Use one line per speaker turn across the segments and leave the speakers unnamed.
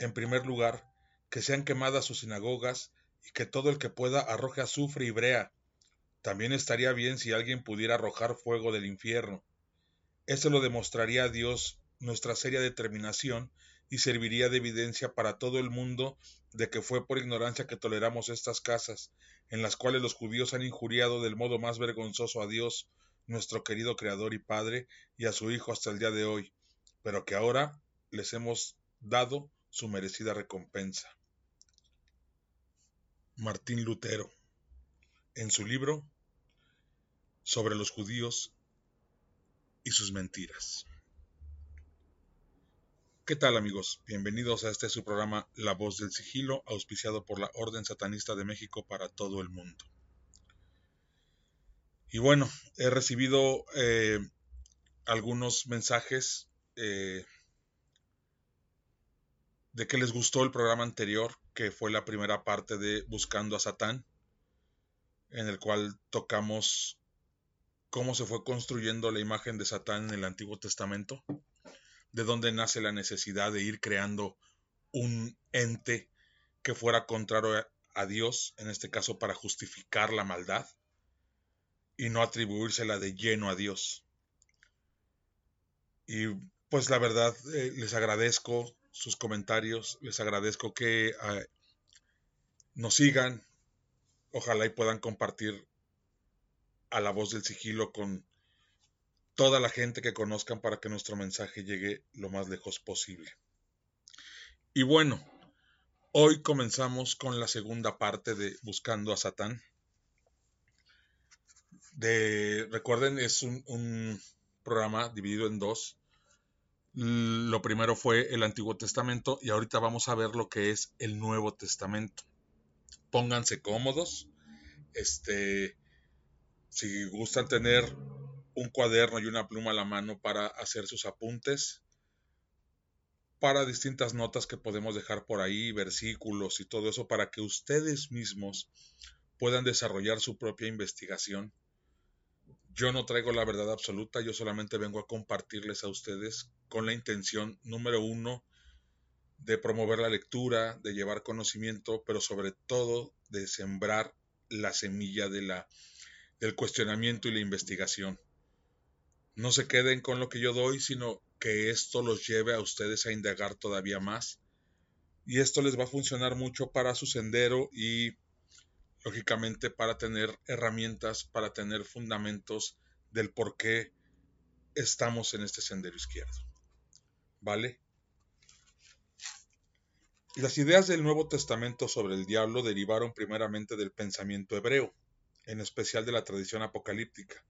En primer lugar, que sean quemadas sus sinagogas y que todo el que pueda arroje azufre y brea. También estaría bien si alguien pudiera arrojar fuego del infierno. Eso lo demostraría a Dios nuestra seria determinación y serviría de evidencia para todo el mundo de que fue por ignorancia que toleramos estas casas, en las cuales los judíos han injuriado del modo más vergonzoso a Dios, nuestro querido Creador y Padre, y a su Hijo hasta el día de hoy, pero que ahora les hemos dado su merecida recompensa. Martín Lutero, en su libro sobre los judíos y sus mentiras. ¿Qué tal amigos? Bienvenidos a este su programa La Voz del Sigilo, auspiciado por la Orden Satanista de México para todo el mundo. Y bueno, he recibido eh, algunos mensajes eh, de que les gustó el programa anterior, que fue la primera parte de Buscando a Satán, en el cual tocamos cómo se fue construyendo la imagen de Satán en el Antiguo Testamento de dónde nace la necesidad de ir creando un ente que fuera contrario a Dios, en este caso para justificar la maldad y no atribuírsela de lleno a Dios. Y pues la verdad eh, les agradezco sus comentarios, les agradezco que ah, nos sigan, ojalá y puedan compartir a la voz del sigilo con toda la gente que conozcan para que nuestro mensaje llegue lo más lejos posible. Y bueno, hoy comenzamos con la segunda parte de Buscando a Satán. De, recuerden, es un, un programa dividido en dos. Lo primero fue el Antiguo Testamento y ahorita vamos a ver lo que es el Nuevo Testamento. Pónganse cómodos. Este, si gustan tener un cuaderno y una pluma a la mano para hacer sus apuntes, para distintas notas que podemos dejar por ahí, versículos y todo eso, para que ustedes mismos puedan desarrollar su propia investigación. Yo no traigo la verdad absoluta, yo solamente vengo a compartirles a ustedes con la intención, número uno, de promover la lectura, de llevar conocimiento, pero sobre todo de sembrar la semilla de la, del cuestionamiento y la investigación. No se queden con lo que yo doy, sino que esto los lleve a ustedes a indagar todavía más. Y esto les va a funcionar mucho para su sendero y, lógicamente, para tener herramientas, para tener fundamentos del por qué estamos en este sendero izquierdo. ¿Vale? Las ideas del Nuevo Testamento sobre el diablo derivaron primeramente del pensamiento hebreo, en especial de la tradición apocalíptica.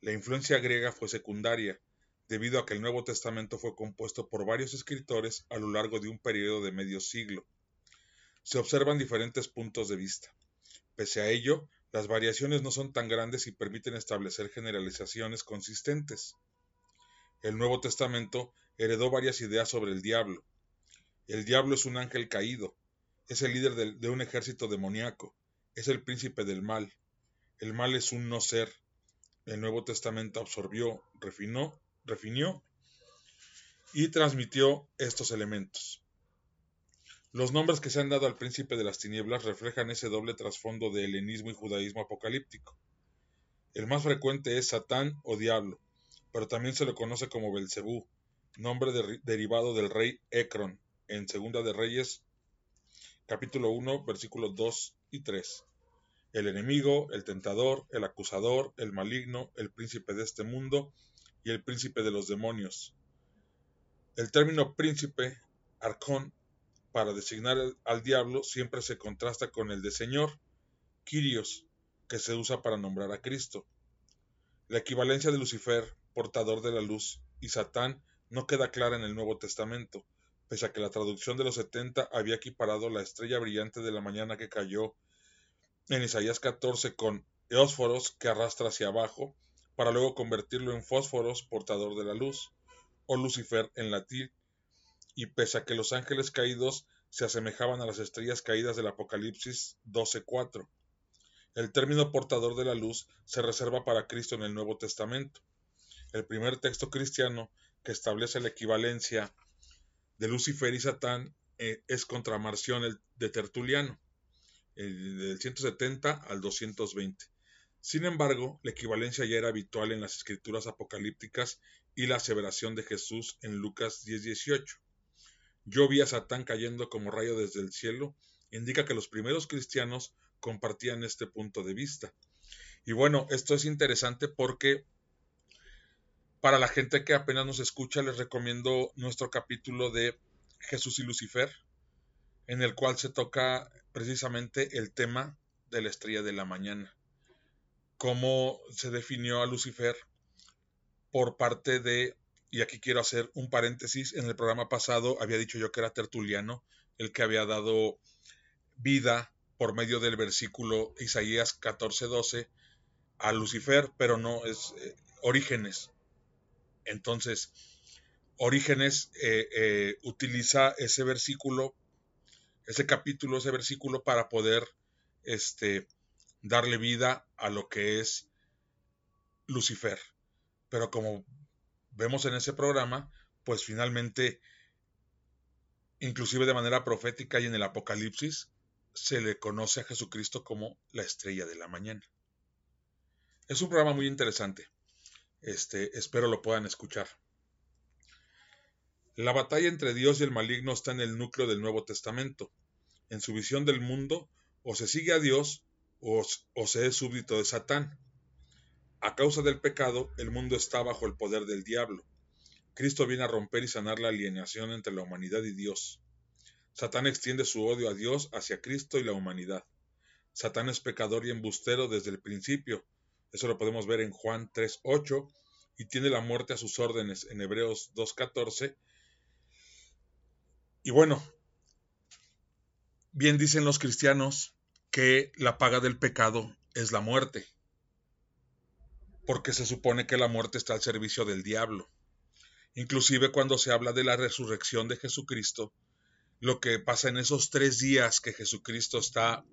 La influencia griega fue secundaria, debido a que el Nuevo Testamento fue compuesto por varios escritores a lo largo de un periodo de medio siglo. Se observan diferentes puntos de vista. Pese a ello, las variaciones no son tan grandes y permiten establecer generalizaciones consistentes. El Nuevo Testamento heredó varias ideas sobre el diablo. El diablo es un ángel caído, es el líder de, un ejército demoníaco, es el príncipe del mal. El mal es un no ser, el Nuevo Testamento absorbió, refinó, refinió y transmitió estos elementos. Los nombres que se han dado al príncipe de las tinieblas reflejan ese doble trasfondo de helenismo y judaísmo apocalíptico. El más frecuente es Satán o Diablo, pero también se le conoce como Belcebú, nombre derivado del rey Ecron, en Segunda de Reyes, capítulo 1, versículos 2 y 3 el enemigo, el tentador, el acusador, el maligno, el príncipe de este mundo y el príncipe de los demonios. El término príncipe, arcón, para designar al diablo siempre se contrasta con el de señor, Kyrios, que se usa para nombrar a Cristo. La equivalencia de Lucifer, portador de la luz, y Satán no queda clara en el Nuevo Testamento, pese a que la traducción de los setenta había equiparado la estrella brillante de la mañana que cayó en Isaías 14 con eósforos que arrastra hacia abajo, para luego convertirlo en fósforos portador de la luz, o Lucifer en latín, y pese a que los ángeles caídos se asemejaban a las estrellas caídas del Apocalipsis 12.4. El término portador de la luz se reserva para Cristo en el Nuevo Testamento. El primer texto cristiano que establece la equivalencia de Lucifer y Satán eh, es contra Marción de Tertuliano, del 170 al 220. Sin embargo, la equivalencia ya era habitual en las escrituras apocalípticas y la aseveración de Jesús en Lucas 10:18. Yo vi a Satán cayendo como rayo desde el cielo, indica que los primeros cristianos compartían este punto de vista. Y bueno, esto es interesante porque para la gente que apenas nos escucha, les recomiendo nuestro capítulo de Jesús y Lucifer, en el cual se toca precisamente el tema de la estrella de la mañana. Cómo se definió a Lucifer por parte de, y aquí quiero hacer un paréntesis, en el programa pasado había dicho yo que era Tertuliano, el que había dado vida por medio del versículo Isaías 14:12 a Lucifer, pero no es eh, Orígenes. Entonces, Orígenes eh, eh, utiliza ese versículo, ese capítulo, ese versículo para poder este, darle vida a lo que es Lucifer. Pero como vemos en ese programa, pues finalmente, inclusive de manera profética y en el Apocalipsis, se le conoce a Jesucristo como la estrella de la mañana. Es un programa muy interesante. Este, espero lo puedan escuchar. La batalla entre Dios y el maligno está en el núcleo del Nuevo Testamento. En su visión del mundo, o se sigue a Dios o, o se es súbdito de Satán. A causa del pecado, el mundo está bajo el poder del diablo. Cristo viene a romper y sanar la alienación entre la humanidad y Dios. Satán extiende su odio a Dios hacia Cristo y la humanidad. Satán es pecador y embustero desde el principio, eso lo podemos ver en Juan 3.8 y tiene la muerte a sus órdenes en Hebreos 2.14. Y bueno, bien dicen los cristianos que la paga del pecado es la muerte, porque se supone que la muerte está al servicio del diablo. Inclusive cuando se habla de la resurrección de Jesucristo, lo que pasa en esos tres días que Jesucristo está,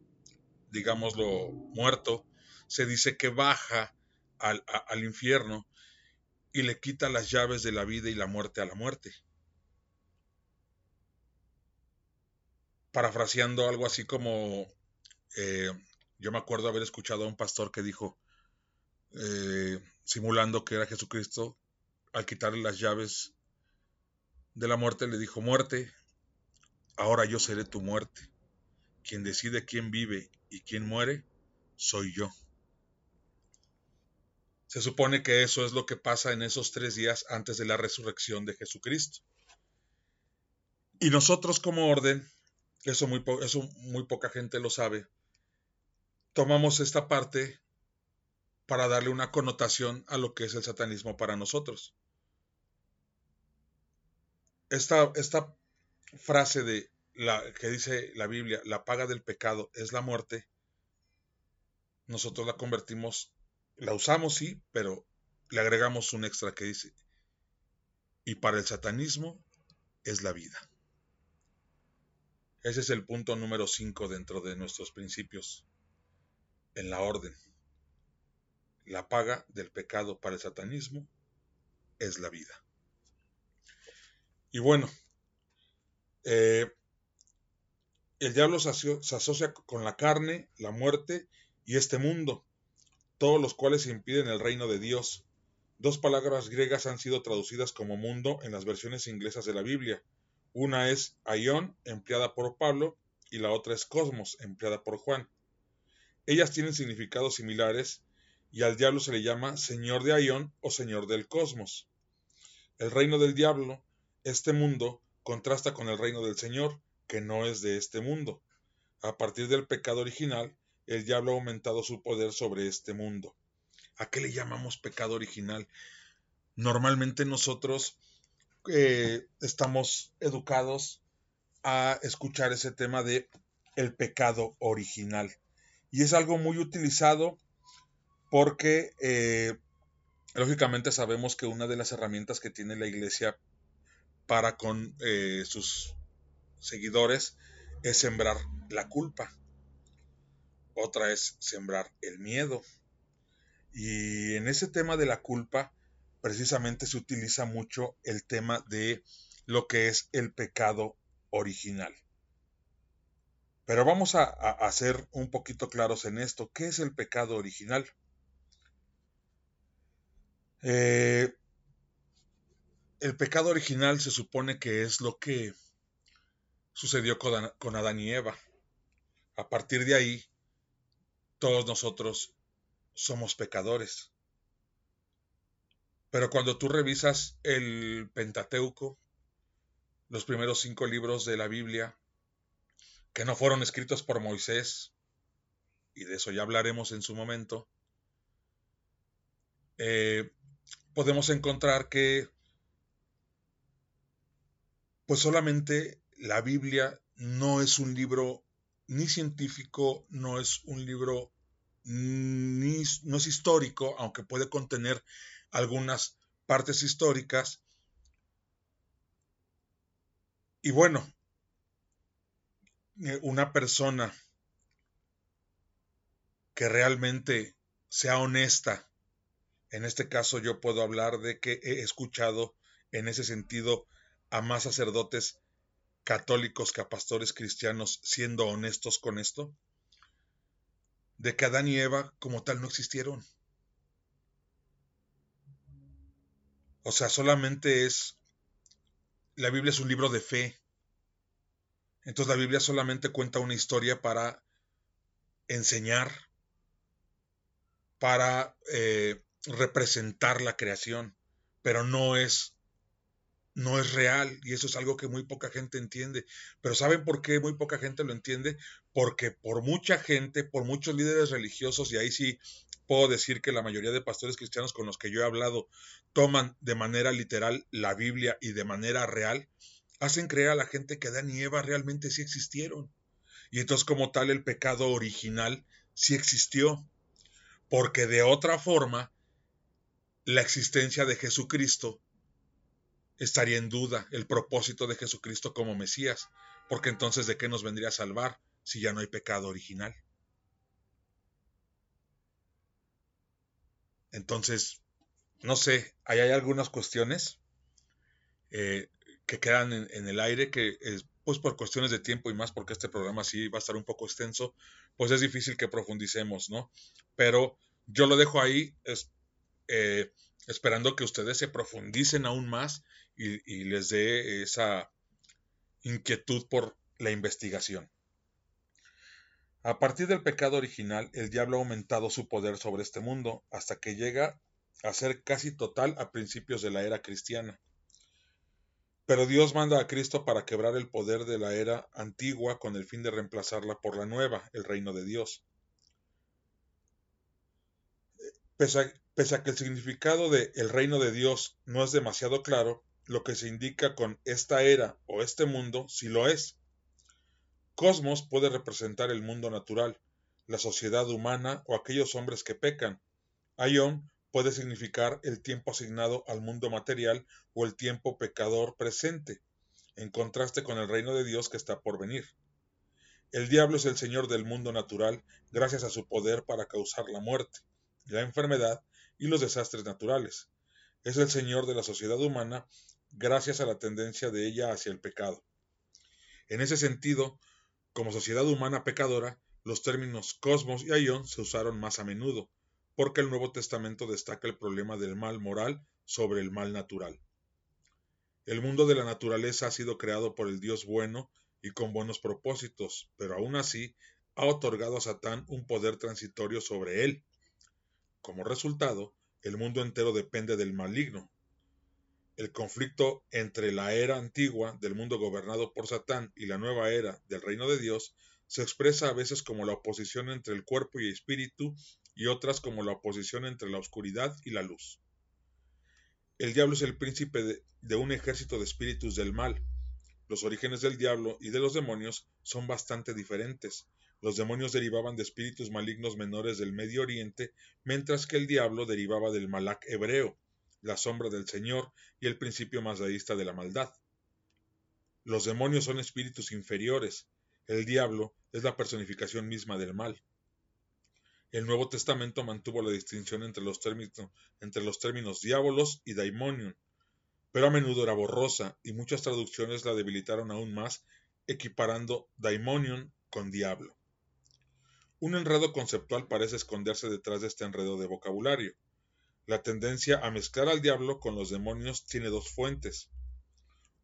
digámoslo, muerto, se dice que baja al, infierno y le quita las llaves de la vida y la muerte a la muerte. Parafraseando algo así como, eh, yo me acuerdo haber escuchado a un pastor que dijo, eh, simulando que era Jesucristo, al quitarle las llaves de la muerte, le dijo, muerte, ahora yo seré tu muerte. Quien decide quién vive y quién muere, soy yo. Se supone que eso es lo que pasa en esos tres días antes de la resurrección de Jesucristo. Y nosotros como orden, eso muy, eso muy poca gente lo sabe, tomamos esta parte para darle una connotación a lo que es el satanismo para nosotros. Esta, esta frase de la que dice la Biblia, la paga del pecado es la muerte, nosotros la convertimos la usamos, sí, pero le agregamos un extra que dice, y para el satanismo es la vida. Ese es el punto número 5 dentro de nuestros principios en la orden. La paga del pecado para el satanismo es la vida. Y bueno, eh, el diablo se asocia con la carne, la muerte y este mundo todos los cuales impiden el reino de Dios. Dos palabras griegas han sido traducidas como mundo en las versiones inglesas de la Biblia. Una es aion, empleada por Pablo, y la otra es cosmos, empleada por Juan. Ellas tienen significados similares, y al diablo se le llama señor de aion o señor del cosmos. El reino del diablo, este mundo, contrasta con el reino del Señor, que no es de este mundo. A partir del pecado original, el diablo ha aumentado su poder sobre este mundo. ¿A qué le llamamos pecado original? Normalmente nosotros eh, estamos educados a escuchar ese tema de el pecado original. Y es algo muy utilizado porque eh, lógicamente sabemos que una de las herramientas que tiene la iglesia para con eh, sus seguidores es sembrar la culpa otra es sembrar el miedo. Y en ese tema de la culpa, precisamente se utiliza mucho el tema de lo que es el pecado original. Pero vamos a, a, ser un poquito claros en esto. ¿Qué es el pecado original? Eh, el pecado original se supone que es lo que sucedió con, Adán y Eva. A partir de ahí, todos nosotros somos pecadores. Pero cuando tú revisas el Pentateuco, los primeros cinco libros de la Biblia, que no fueron escritos por Moisés, y de eso ya hablaremos en su momento, eh, podemos encontrar que pues solamente la Biblia no es un libro ni científico, no es un libro ni no es histórico, aunque puede contener algunas partes históricas. Y bueno, eh, una persona que realmente sea honesta, en este caso yo puedo hablar de que he escuchado en ese sentido a más sacerdotes católicos que a pastores cristianos siendo honestos con esto? De que Adán y Eva como tal no existieron. O sea, solamente es... La Biblia es un libro de fe. Entonces la Biblia solamente cuenta una historia para enseñar, para eh, representar la creación, pero no es no es real y eso es algo que muy poca gente entiende. Pero ¿saben por qué muy poca gente lo entiende? Porque por mucha gente, por muchos líderes religiosos, y ahí sí puedo decir que la mayoría de pastores cristianos con los que yo he hablado toman de manera literal la Biblia y de manera real, hacen creer a la gente que Adán y Eva realmente sí existieron. Y entonces como tal el pecado original sí existió. Porque de otra forma, la existencia de Jesucristo estaría en duda el propósito de Jesucristo como Mesías, porque entonces ¿de qué nos vendría a salvar si ya no hay pecado original? Entonces, no sé, ahí hay algunas cuestiones eh, que quedan en, el aire que, pues por cuestiones de tiempo y más porque este programa sí va a estar un poco extenso, pues es difícil que profundicemos, ¿no? Pero yo lo dejo ahí, es, eh, esperando que ustedes se profundicen aún más y, les dé esa inquietud por la investigación. A partir del pecado original, el diablo ha aumentado su poder sobre este mundo hasta que llega a ser casi total a principios de la era cristiana. Pero Dios manda a Cristo para quebrar el poder de la era antigua con el fin de reemplazarla por la nueva, el reino de Dios. Pese a, que el significado de el reino de Dios no es demasiado claro, lo que se indica con esta era o este mundo sí lo es. Cosmos puede representar el mundo natural, la sociedad humana o aquellos hombres que pecan. Aion puede significar el tiempo asignado al mundo material o el tiempo pecador presente, en contraste con el reino de Dios que está por venir. El diablo es el señor del mundo natural gracias a su poder para causar la muerte, la enfermedad y los desastres naturales. Es el señor de la sociedad humana gracias a la tendencia de ella hacia el pecado. En ese sentido, como sociedad humana pecadora, los términos cosmos y aion se usaron más a menudo, porque el Nuevo Testamento destaca el problema del mal moral sobre el mal natural. El mundo de la naturaleza ha sido creado por el Dios bueno y con buenos propósitos, pero aún así ha otorgado a Satán un poder transitorio sobre él. Como resultado, el mundo entero depende del maligno, el conflicto entre la era antigua del mundo gobernado por Satán y la nueva era del reino de Dios se expresa a veces como la oposición entre el cuerpo y espíritu y otras como la oposición entre la oscuridad y la luz. El diablo es el príncipe de un ejército de espíritus del mal. Los orígenes del diablo y de los demonios son bastante diferentes. Los demonios derivaban de espíritus malignos menores del Medio Oriente, mientras que el diablo derivaba del Malak hebreo, la sombra del Señor y el principio masdaísta de la maldad. Los demonios son espíritus inferiores, el diablo es la personificación misma del mal. El Nuevo Testamento mantuvo la distinción entre los términos, entre los términos diabolos y daimonion. pero a menudo era borrosa y muchas traducciones la debilitaron aún más, equiparando daimonion con diablo. Un enredo conceptual parece esconderse detrás de este enredo de vocabulario. La tendencia a mezclar al diablo con los demonios tiene dos fuentes.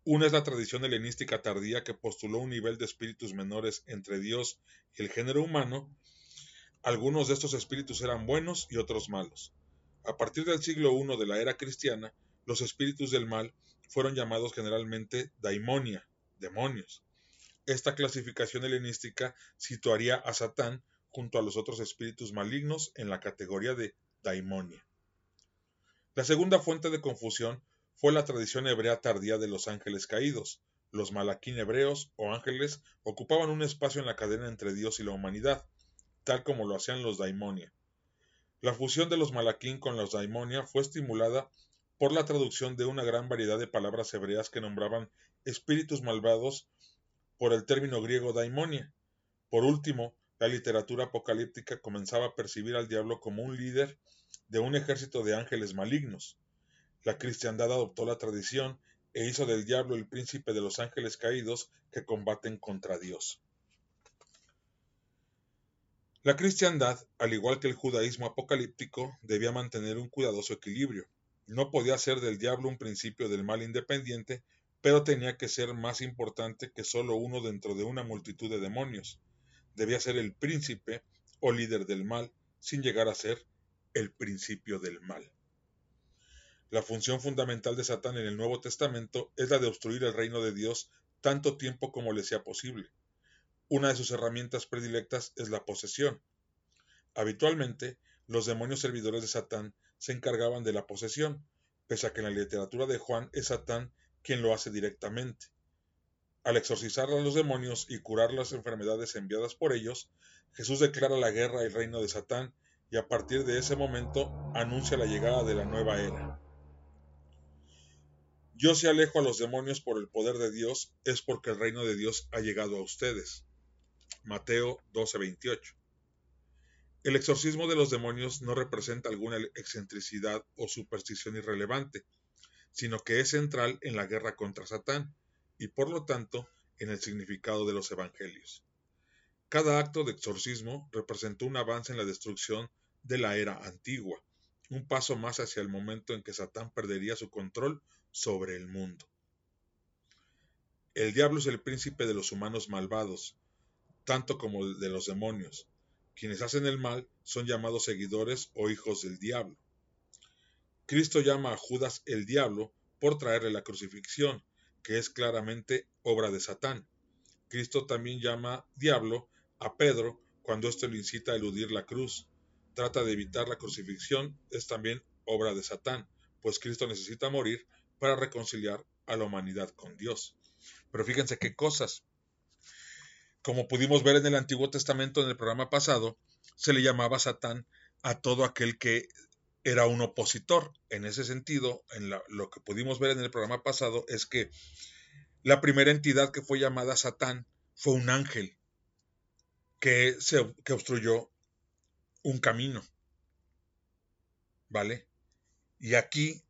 Una es la tradición helenística tardía que postuló un nivel de espíritus menores entre Dios y el género humano. Algunos de estos espíritus eran buenos y otros malos. A partir del siglo I de la era cristiana, los espíritus del mal fueron llamados generalmente daimonia, demonios. Esta clasificación helenística situaría a Satán junto a los otros espíritus malignos en la categoría de daimonia. La segunda fuente de confusión fue la tradición hebrea tardía de los ángeles caídos. Los malaquín hebreos o ángeles ocupaban un espacio en la cadena entre Dios y la humanidad, tal como lo hacían los daimonia. La fusión de los malaquín con los daimonia fue estimulada por la traducción de una gran variedad de palabras hebreas que nombraban espíritus malvados por el término griego daimonia. Por último, la literatura apocalíptica comenzaba a percibir al diablo como un líder de un ejército de ángeles malignos. La cristiandad adoptó la tradición e hizo del diablo el príncipe de los ángeles caídos que combaten contra Dios. La cristiandad, al igual que el judaísmo apocalíptico, debía mantener un cuidadoso equilibrio. No podía ser del diablo un principio del mal independiente, pero tenía que ser más importante que solo uno dentro de una multitud de demonios. Debía ser el príncipe o líder del mal, sin llegar a ser el principio del mal. La función fundamental de Satán en el Nuevo Testamento es la de obstruir el reino de Dios tanto tiempo como le sea posible. Una de sus herramientas predilectas es la posesión. Habitualmente, los demonios servidores de Satán se encargaban de la posesión, pese a que en la literatura de Juan es Satán quien lo hace directamente. Al exorcizar a los demonios y curar las enfermedades enviadas por ellos, Jesús declara la guerra al reino de Satán y a partir de ese momento anuncia la llegada de la nueva era. Yo si alejo a los demonios por el poder de Dios, es porque el reino de Dios ha llegado a ustedes. Mateo 12:28. El exorcismo de los demonios no representa alguna excentricidad o superstición irrelevante, sino que es central en la guerra contra Satán y por lo tanto en el significado de los evangelios. Cada acto de exorcismo representó un avance en la destrucción de la era antigua, un paso más hacia el momento en que Satán perdería su control sobre el mundo. El diablo es el príncipe de los humanos malvados, tanto como de los demonios. Quienes hacen el mal son llamados seguidores o hijos del diablo. Cristo llama a Judas el diablo por traerle la crucifixión, que es claramente obra de Satán. Cristo también llama diablo a Pedro cuando éste lo incita a eludir la cruz. Trata de evitar la crucifixión, es también obra de Satán, pues Cristo necesita morir para reconciliar a la humanidad con Dios. Pero fíjense qué cosas. Como pudimos ver en el Antiguo Testamento en el programa pasado, se le llamaba Satán a todo aquel que era un opositor. En ese sentido, en lo que pudimos ver en el programa pasado es que la primera entidad que fue llamada Satán fue un ángel que, se, que obstruyó un camino. ¿Vale? Y aquí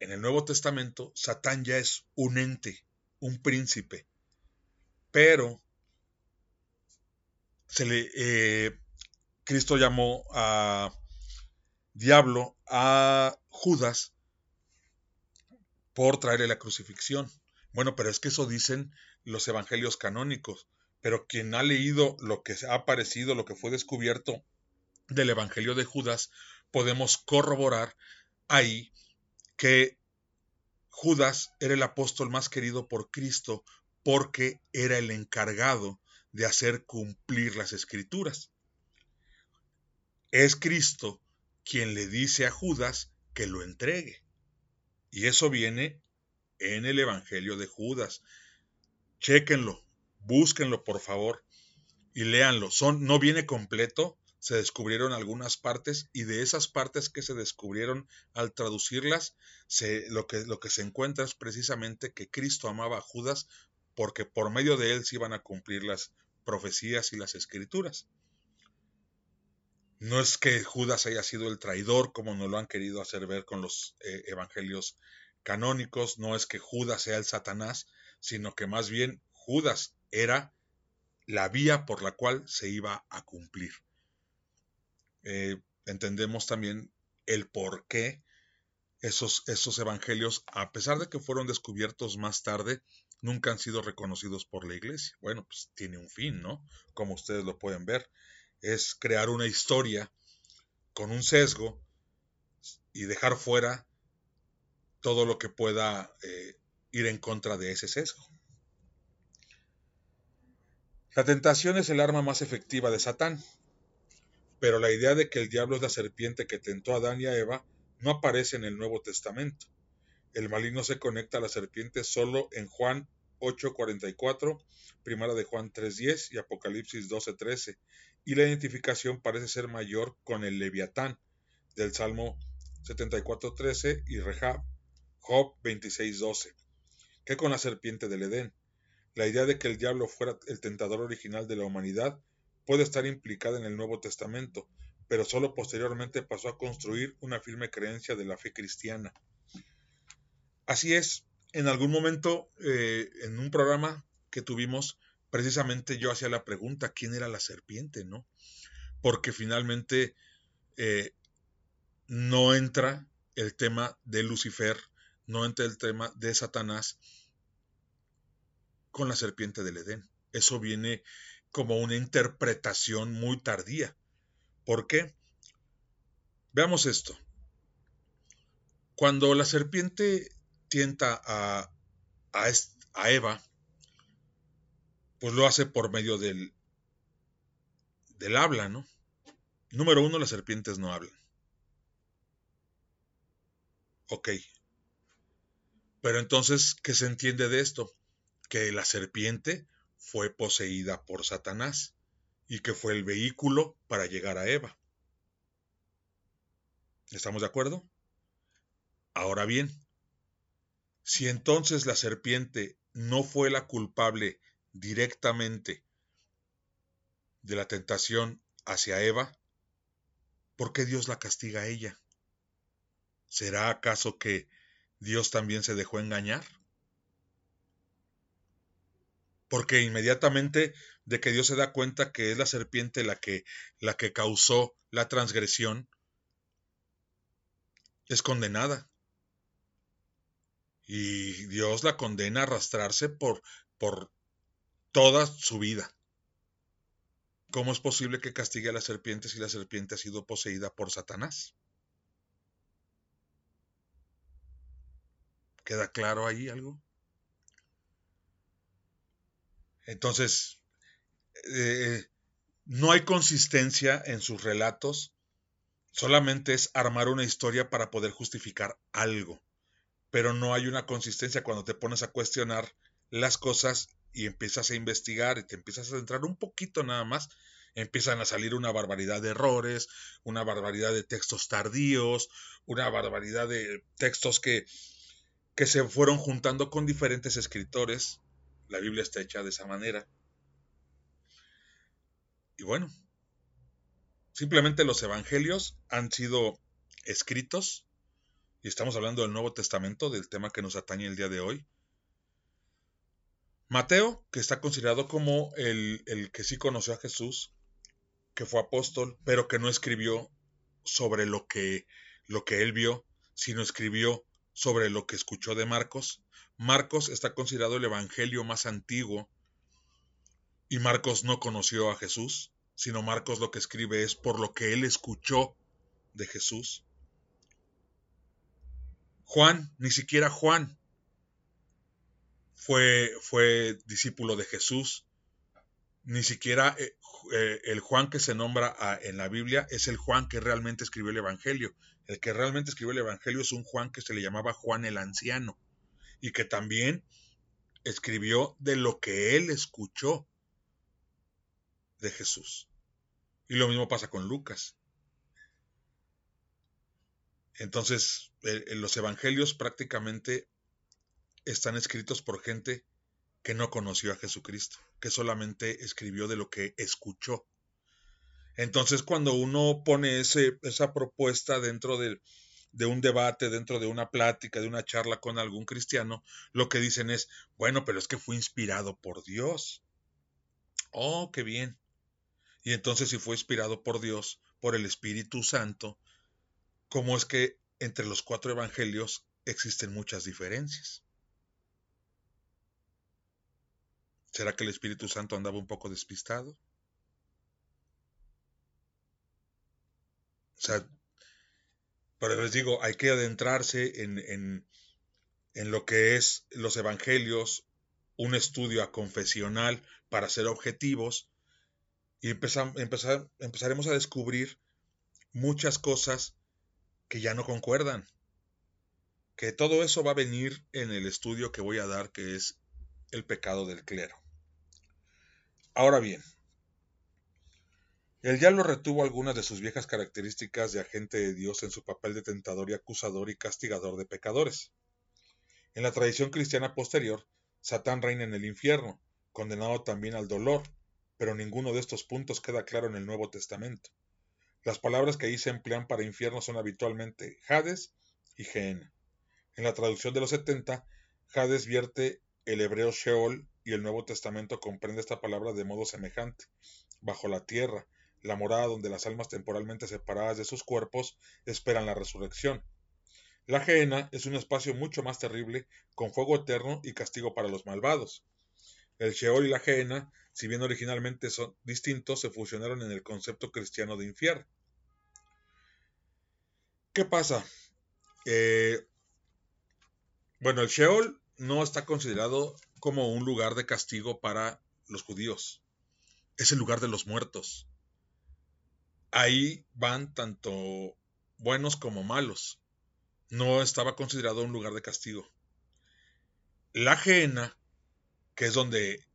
en el Nuevo Testamento, Satán ya es un ente, un príncipe, pero se le, eh, Cristo llamó a diablo a Judas por traerle la crucifixión. Bueno, pero es que eso dicen los evangelios canónicos. Pero quien ha leído lo que ha aparecido, lo que fue descubierto del evangelio de Judas, podemos corroborar ahí que Judas era el apóstol más querido por Cristo porque era el encargado de hacer cumplir las escrituras. Es Cristo quien le dice a Judas que lo entregue. Y eso viene en el Evangelio de Judas. Chéquenlo, búsquenlo por favor y léanlo. Son, no viene completo, se descubrieron algunas partes y de esas partes que se descubrieron al traducirlas, lo, que, lo que se encuentra es precisamente que Cristo amaba a Judas porque por medio de él se iban a cumplir las profecías y las escrituras. No es que Judas haya sido el traidor como nos lo han querido hacer ver con los eh, evangelios canónicos no es que Judas sea el Satanás, sino que más bien Judas era la vía por la cual se iba a cumplir. Eh, entendemos también el por qué esos, esos evangelios, a pesar de que fueron descubiertos más tarde, nunca han sido reconocidos por la iglesia. Bueno, pues tiene un fin, ¿no? Como ustedes lo pueden ver, es crear una historia con un sesgo y dejar fuera todo lo que pueda eh, ir en contra de ese sesgo. La tentación es el arma más efectiva de Satán, pero la idea de que el diablo es la serpiente que tentó a Adán y a Eva no aparece en el Nuevo Testamento. El maligno se conecta a la serpiente solo en Juan 8:44, Primera de Juan 3:10 y Apocalipsis 12:13, y la identificación parece ser mayor con el Leviatán del Salmo 74:13 y Rehab, Job 26:12, que con la serpiente del Edén. La idea de que el diablo fuera el tentador original de la humanidad puede estar implicada en el Nuevo Testamento, pero solo posteriormente pasó a construir una firme creencia de la fe cristiana. Así es, en algún momento, eh, en un programa que tuvimos, precisamente yo hacía la pregunta, ¿quién era la serpiente? ¿No? Porque finalmente eh, no entra el tema de Lucifer, no entra el tema de Satanás con la serpiente del Edén. Eso viene como una interpretación muy tardía. ¿Por qué? Veamos esto. Cuando la serpiente tienta a, a, Eva, pues lo hace por medio del, del habla, ¿no? Número uno, las serpientes no hablan. Ok. Pero entonces, ¿qué se entiende de esto? Que la serpiente fue poseída por Satanás y que fue el vehículo para llegar a Eva. ¿Estamos de acuerdo? Ahora bien, si entonces la serpiente no fue la culpable directamente de la tentación hacia Eva, ¿por qué Dios la castiga a ella? ¿Será acaso que Dios también se dejó engañar? porque inmediatamente de que Dios se da cuenta que es la serpiente la que, la que causó la transgresión, es condenada. Y Dios la condena a arrastrarse por, por toda su vida. ¿Cómo es posible que castigue a la serpiente si la serpiente ha sido poseída por Satanás? ¿Queda claro ahí algo? Entonces, eh, no hay consistencia en sus relatos, solamente es armar una historia para poder justificar algo, pero no hay una consistencia cuando te pones a cuestionar las cosas y empiezas a investigar y te empiezas a centrar un poquito nada más, empiezan a salir una barbaridad de errores, una barbaridad de textos tardíos, una barbaridad de textos que, que se fueron juntando con diferentes escritores la Biblia está hecha de esa manera. Y bueno, simplemente los evangelios han sido escritos, y estamos hablando del Nuevo Testamento, del tema que nos atañe el día de hoy. Mateo, que está considerado como el, el que sí conoció a Jesús, que fue apóstol, pero que no escribió sobre lo que, lo que él vio, sino escribió sobre lo que escuchó de Marcos. Marcos está considerado el evangelio más antiguo y Marcos no conoció a Jesús, sino Marcos lo que escribe es por lo que él escuchó de Jesús. Juan, ni siquiera Juan fue, fue discípulo de Jesús, ni siquiera eh, eh, el Juan que se nombra en la Biblia es el Juan que realmente escribió el Evangelio. El que realmente escribió el Evangelio es un Juan que se le llamaba Juan el Anciano y que también escribió de lo que él escuchó de Jesús. Y lo mismo pasa con Lucas. Entonces, los evangelios prácticamente están escritos por gente que no conoció a Jesucristo, que solamente escribió de lo que escuchó. Entonces, cuando uno pone esa propuesta dentro del, de un debate, dentro de una plática, de una charla con algún cristiano, lo que dicen es, bueno, pero es que fue inspirado por Dios. Oh, qué bien. Y entonces si fue inspirado por Dios, por el Espíritu Santo, ¿cómo es que entre los cuatro evangelios existen muchas diferencias? ¿Será que el Espíritu Santo andaba un poco despistado? O sea, pero les digo, hay que adentrarse en, en, en lo que es los evangelios, un estudio a confesional para ser objetivos y empezar, empezar, empezaremos a descubrir muchas cosas que ya no concuerdan. Que todo eso va a venir en el estudio que voy a dar, que es el pecado del clero. Ahora bien, el diablo retuvo algunas de sus viejas características de agente de Dios en su papel de tentador y acusador y castigador de pecadores. En la tradición cristiana posterior, Satán reina en el infierno, condenado también al dolor, pero ninguno de estos puntos queda claro en el Nuevo Testamento. Las palabras que ahí se emplean para infierno son habitualmente Hades y Gehenna. En la traducción de los 70, Hades vierte el hebreo Sheol y el Nuevo Testamento comprende esta palabra de modo semejante, bajo la tierra, la morada donde las almas temporalmente separadas de sus cuerpos esperan la resurrección. La Gehenna es un espacio mucho más terrible, con fuego eterno y castigo para los malvados. El Sheol y la Gehenna, si bien originalmente son distintos, se fusionaron en el concepto cristiano de infierno. ¿Qué pasa? Eh, bueno, el Sheol no está considerado como un lugar de castigo para los judíos. Es el lugar de los muertos ahí van tanto buenos como malos. No estaba considerado un lugar de castigo. La ajena, que es donde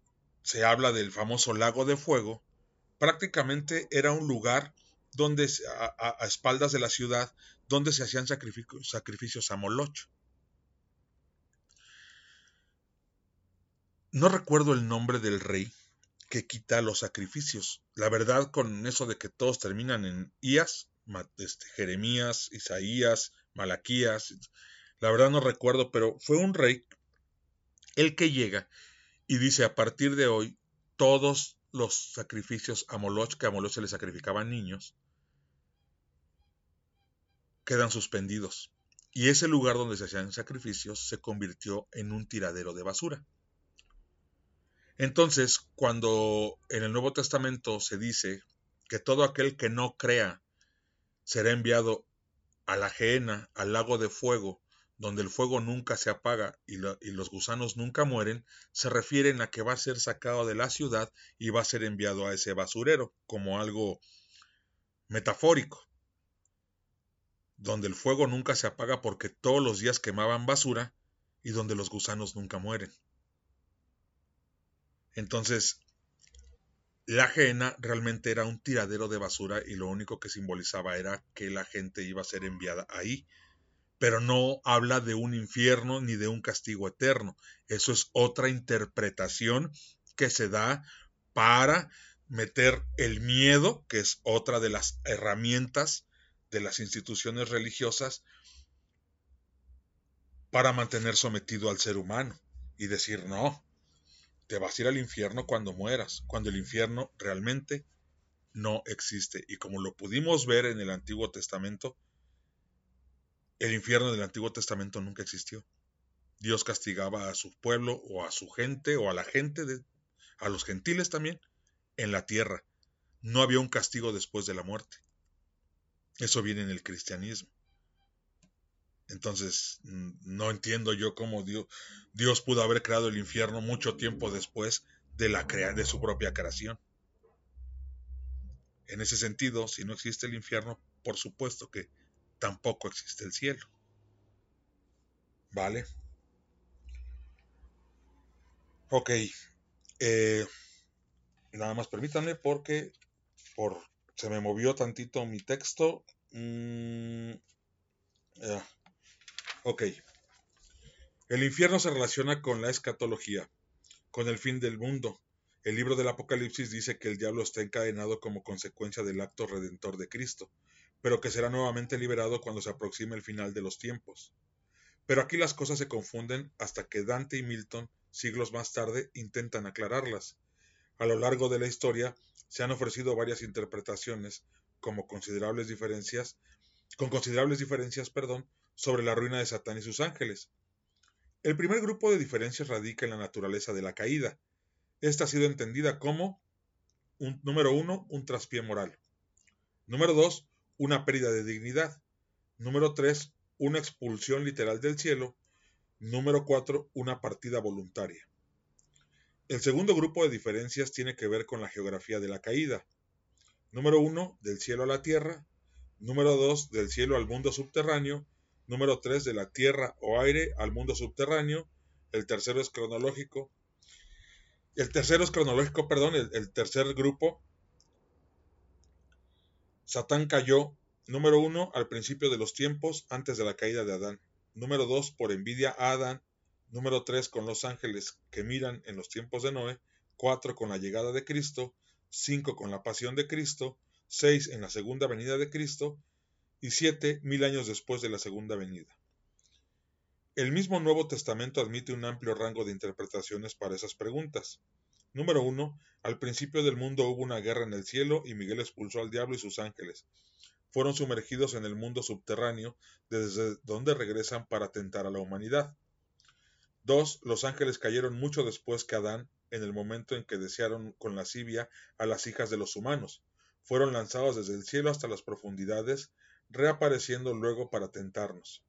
se habla del famoso lago de fuego, prácticamente era un lugar donde a, espaldas de la ciudad donde se hacían sacrificios, sacrificios a Moloch. No recuerdo el nombre del rey, que quita los sacrificios. La verdad con eso de que todos terminan en Ías, este, Jeremías, Isaías, Malaquías, la verdad no recuerdo, pero fue un rey el que llega y dice a partir de hoy todos los sacrificios a Moloch, que a Moloch se le sacrificaban niños, quedan suspendidos. Y ese lugar donde se hacían sacrificios se convirtió en un tiradero de basura. Entonces, cuando en el Nuevo Testamento se dice que todo aquel que no crea será enviado a la gehenna, al lago de fuego, donde el fuego nunca se apaga y, y, los gusanos nunca mueren, se refieren a que va a ser sacado de la ciudad y va a ser enviado a ese basurero, como algo metafórico, donde el fuego nunca se apaga porque todos los días quemaban basura y donde los gusanos nunca mueren. Entonces, la ajena realmente era un tiradero de basura y lo único que simbolizaba era que la gente iba a ser enviada ahí. Pero no habla de un infierno ni de un castigo eterno. Eso es otra interpretación que se da para meter el miedo, que es otra de las herramientas de las instituciones religiosas, para mantener sometido al ser humano y decir, no, te vas a ir al infierno cuando mueras, cuando el infierno realmente no existe. Y como lo pudimos ver en el Antiguo Testamento, el infierno del Antiguo Testamento nunca existió. Dios castigaba a su pueblo o a su gente o a la gente, de, a los gentiles también, en la tierra. No había un castigo después de la muerte. Eso viene en el cristianismo. Entonces, no entiendo yo cómo Dios, pudo haber creado el infierno mucho tiempo después de, la crea, de su propia creación. En ese sentido, si no existe el infierno, por supuesto que tampoco existe el cielo. ¿Vale? Ok. Eh, nada más permítanme porque por, se me movió tantito mi texto. Mm, Ok. El infierno se relaciona con la escatología, con el fin del mundo. El libro del Apocalipsis dice que el diablo está encadenado como consecuencia del acto redentor de Cristo, pero que será nuevamente liberado cuando se aproxime el final de los tiempos. Pero aquí las cosas se confunden hasta que Dante y Milton, siglos más tarde, intentan aclararlas. A lo largo de la historia se han ofrecido varias interpretaciones como considerables diferencias, con considerables diferencias, perdón, sobre la ruina de Satán y sus ángeles. El primer grupo de diferencias radica en la naturaleza de la caída. Esta ha sido entendida como un, número uno, un traspié moral. Número dos, una pérdida de dignidad. Número tres, una expulsión literal del cielo. Número cuatro, una partida voluntaria. El segundo grupo de diferencias tiene que ver con la geografía de la caída. Número uno, del cielo a la tierra. Número dos, del cielo al mundo subterráneo. Número tres, de la tierra o aire al mundo subterráneo. El tercero es cronológico. El tercero es cronológico, perdón, el, tercer grupo. Satán cayó, número uno, al principio de los tiempos, antes de la caída de Adán. Número dos, por envidia a Adán. Número tres, con los ángeles que miran en los tiempos de Noé. Cuatro, con la llegada de Cristo. Cinco, con la pasión de Cristo. Seis, en la segunda venida de Cristo. Y siete, mil años después de la segunda venida. El mismo Nuevo Testamento admite un amplio rango de interpretaciones para esas preguntas. Número 1. Al principio del mundo hubo una guerra en el cielo y Miguel expulsó al diablo y sus ángeles. Fueron sumergidos en el mundo subterráneo, desde donde regresan para tentar a la humanidad. 2. Los ángeles cayeron mucho después que Adán, en el momento en que desearon con lascivia a las hijas de los humanos. Fueron lanzados desde el cielo hasta las profundidades, reapareciendo luego para tentarnos.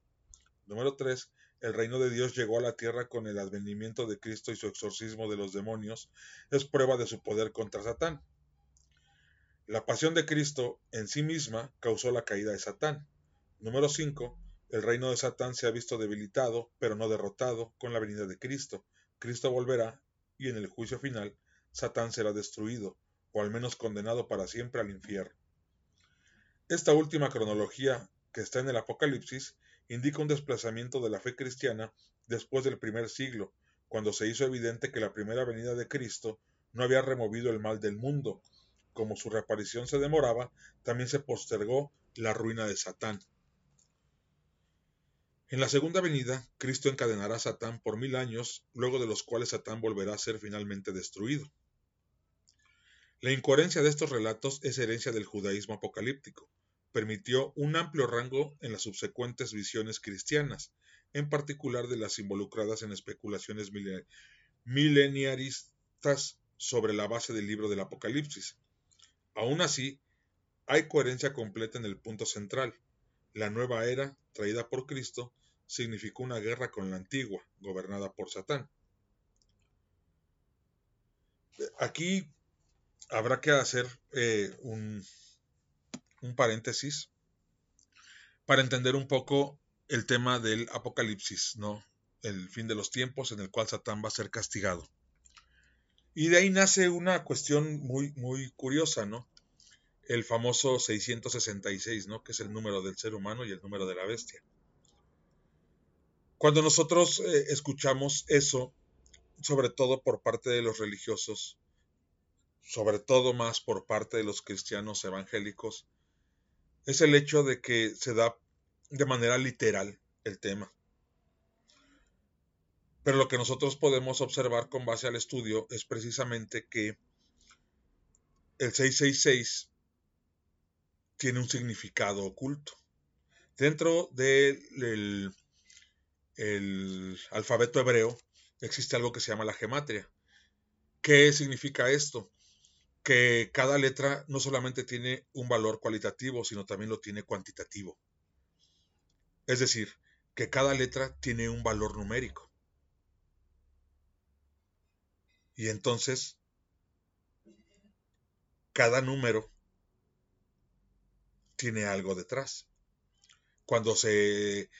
Número 3 el reino de Dios llegó a la tierra con el advenimiento de Cristo y su exorcismo de los demonios, es prueba de su poder contra Satán. La pasión de Cristo en sí misma causó la caída de Satán. Número 5. El reino de Satán se ha visto debilitado, pero no derrotado, con la venida de Cristo. Cristo volverá, y en el juicio final, Satán será destruido, o al menos condenado para siempre al infierno. Esta última cronología, que está en el Apocalipsis, indica un desplazamiento de la fe cristiana después del primer siglo, cuando se hizo evidente que la primera venida de Cristo no había removido el mal del mundo. Como su reaparición se demoraba, también se postergó la ruina de Satán. En la segunda venida, Cristo encadenará a Satán por mil años, luego de los cuales Satán volverá a ser finalmente destruido. La incoherencia de estos relatos es herencia del judaísmo apocalíptico permitió un amplio rango en las subsecuentes visiones cristianas, en particular de las involucradas en especulaciones mileniaristas sobre la base del libro del Apocalipsis. Aún así, hay coherencia completa en el punto central. La nueva era, traída por Cristo, significó una guerra con la antigua, gobernada por Satán. Aquí habrá que hacer eh, un, un paréntesis para entender un poco el tema del apocalipsis, ¿no? El fin de los tiempos en el cual Satán va a ser castigado. Y de ahí nace una cuestión muy, muy curiosa, ¿no? El famoso 666, ¿no? Que es el número del ser humano y el número de la bestia. Cuando nosotros eh, escuchamos eso, sobre todo por parte de los religiosos, sobre todo más por parte de los cristianos evangélicos, es el hecho de que se da de manera literal el tema. Pero lo que nosotros podemos observar con base al estudio es precisamente que el 666 tiene un significado oculto. Dentro del el alfabeto hebreo existe algo que se llama la gematria. ¿Qué significa esto? Que cada letra no solamente tiene un valor cualitativo, sino también lo tiene cuantitativo. Es decir, que cada letra tiene un valor numérico. Y entonces, cada número tiene algo detrás. Cuando se,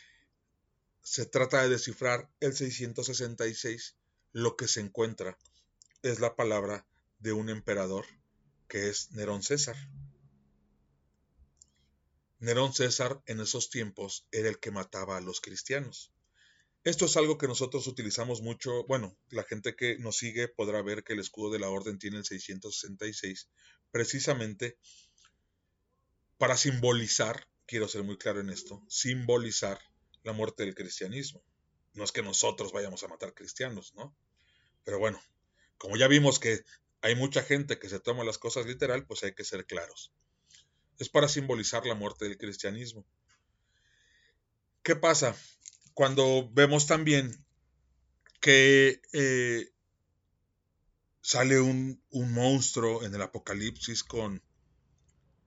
se trata de descifrar el 666, lo que se encuentra es la palabra de un emperador que es Nerón César. Nerón César en esos tiempos era el que mataba a los cristianos. Esto es algo que nosotros utilizamos mucho, bueno, la gente que nos sigue podrá ver que el escudo de la orden tiene el 666, precisamente para simbolizar, quiero ser muy claro en esto, simbolizar la muerte del cristianismo. No es que nosotros vayamos a matar cristianos, ¿no? Pero bueno, como ya vimos que hay mucha gente que se toma las cosas literal, pues hay que ser claros. Es para simbolizar la muerte del cristianismo. ¿Qué pasa? Cuando vemos también que eh, sale un, un monstruo en el Apocalipsis con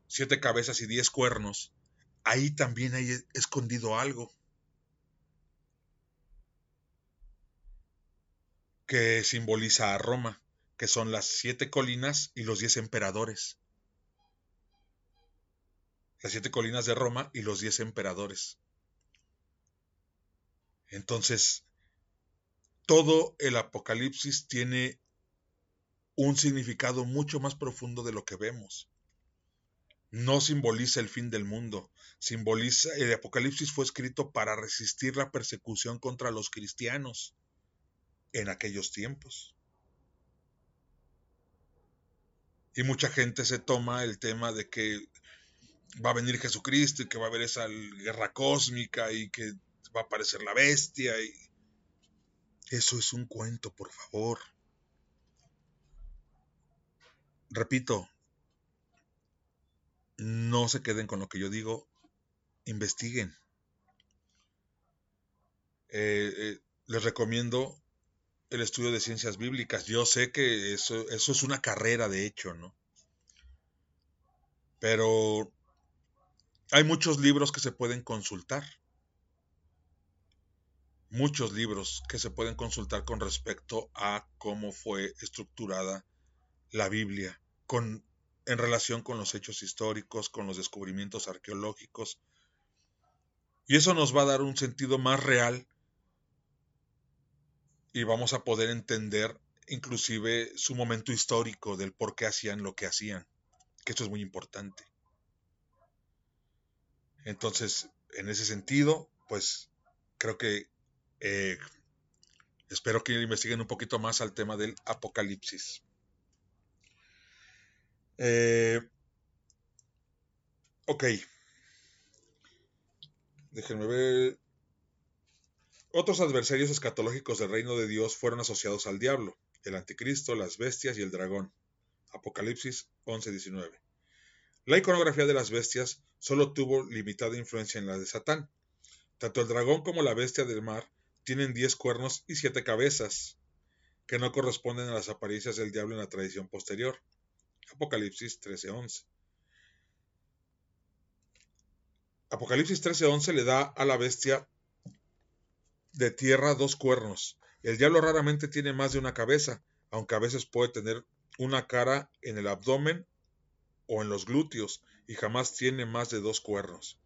siete cabezas y diez cuernos, ahí también hay escondido algo. que simboliza a Roma, que son las siete colinas y los diez emperadores. Las siete colinas de Roma y los diez emperadores. Entonces, todo el Apocalipsis tiene un significado mucho más profundo de lo que vemos. No simboliza el fin del mundo, simboliza el Apocalipsis fue escrito para resistir la persecución contra los cristianos en aquellos tiempos. Y mucha gente se toma el tema de que va a venir Jesucristo y que va a haber esa guerra cósmica y que va a aparecer la bestia y eso es un cuento, por favor. Repito, no se queden con lo que yo digo, investiguen. Eh, eh, les recomiendo el estudio de ciencias bíblicas. Yo sé que eso, eso es una carrera, de hecho, ¿no? Pero hay muchos libros que se pueden consultar. Muchos libros que se pueden consultar con respecto a cómo fue estructurada la Biblia, con, en relación con los hechos históricos, con los descubrimientos arqueológicos. Y eso nos va a dar un sentido más real y vamos a poder entender inclusive su momento histórico del por qué hacían lo que hacían, que esto es muy importante. Entonces, en ese sentido, pues creo que eh, espero que investiguen un poquito más al tema del apocalipsis. Eh, ok. Déjenme ver. Otros adversarios escatológicos del reino de Dios fueron asociados al diablo, el anticristo, las bestias y el dragón. Apocalipsis 11:19. La iconografía de las bestias solo tuvo limitada influencia en la de Satán. Tanto el dragón como la bestia del mar tienen diez cuernos y siete cabezas, que no corresponden a las apariencias del diablo en la tradición posterior. Apocalipsis 13:11. Apocalipsis 13:11 le da a la bestia de tierra dos cuernos. El diablo raramente tiene más de una cabeza, aunque a veces puede tener una cara en el abdomen o en los glúteos, y jamás tiene más de dos cuernos.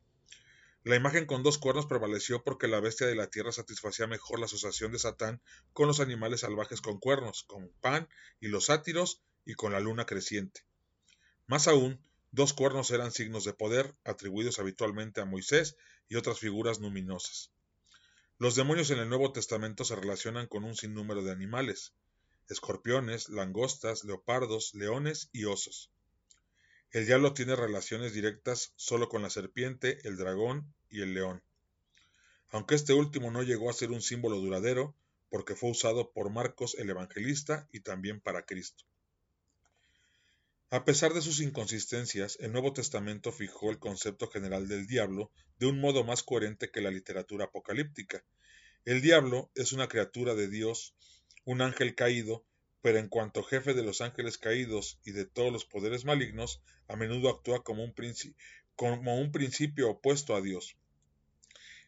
La imagen con dos cuernos prevaleció porque la bestia de la tierra satisfacía mejor la asociación de Satán con los animales salvajes con cuernos, con Pan y los sátiros y con la luna creciente. Más aún, dos cuernos eran signos de poder atribuidos habitualmente a Moisés y otras figuras luminosas. Los demonios en el Nuevo Testamento se relacionan con un sinnúmero de animales, escorpiones, langostas, leopardos, leones y osos. El diablo tiene relaciones directas solo con la serpiente, el dragón y el león. Aunque este último no llegó a ser un símbolo duradero, porque fue usado por Marcos el Evangelista y también para Cristo. A pesar de sus inconsistencias, el Nuevo Testamento fijó el concepto general del diablo de un modo más coherente que la literatura apocalíptica. El diablo es una criatura de Dios, un ángel caído, pero en cuanto jefe de los ángeles caídos y de todos los poderes malignos, a menudo actúa como un, principio opuesto a Dios.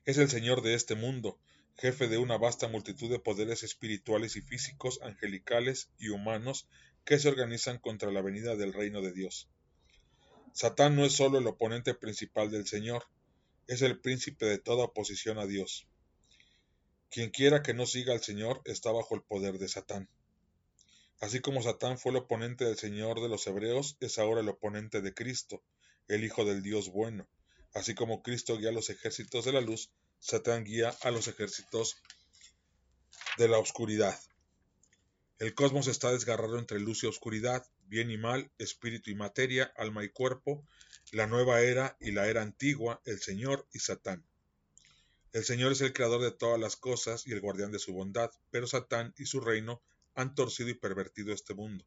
Es el Señor de este mundo, jefe de una vasta multitud de poderes espirituales y físicos, angelicales y humanos que se organizan contra la venida del reino de Dios. Satán no es solo el oponente principal del Señor, es el príncipe de toda oposición a Dios. Quien quiera que no siga al Señor está bajo el poder de Satán. Así como Satán fue el oponente del Señor de los Hebreos, es ahora el oponente de Cristo, el Hijo del Dios bueno. Así como Cristo guía a los ejércitos de la luz, Satán guía a los ejércitos de la oscuridad. El cosmos está desgarrado entre luz y oscuridad, bien y mal, espíritu y materia, alma y cuerpo, la nueva era y la era antigua, el Señor y Satán. El Señor es el creador de todas las cosas y el guardián de su bondad, pero Satán y su reino han torcido y pervertido este mundo.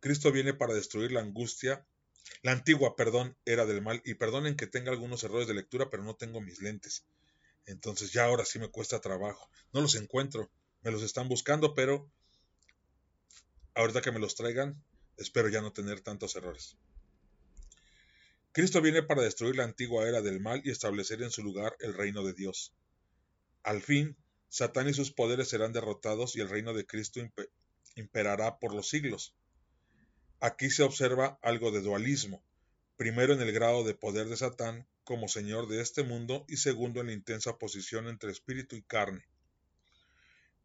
Cristo viene para destruir la angustia, la antigua, perdón, era del mal, y perdonen que tenga algunos errores de lectura, pero no tengo mis lentes. Entonces ya ahora sí me cuesta trabajo. No los encuentro, me los están buscando, pero ahorita que me los traigan, espero ya no tener tantos errores. Cristo viene para destruir la antigua era del mal y establecer en su lugar el reino de Dios. Al fin, Satán y sus poderes serán derrotados y el reino de Cristo imperará por los siglos. Aquí se observa algo de dualismo, primero en el grado de poder de Satán como señor de este mundo y segundo en la intensa oposición entre espíritu y carne.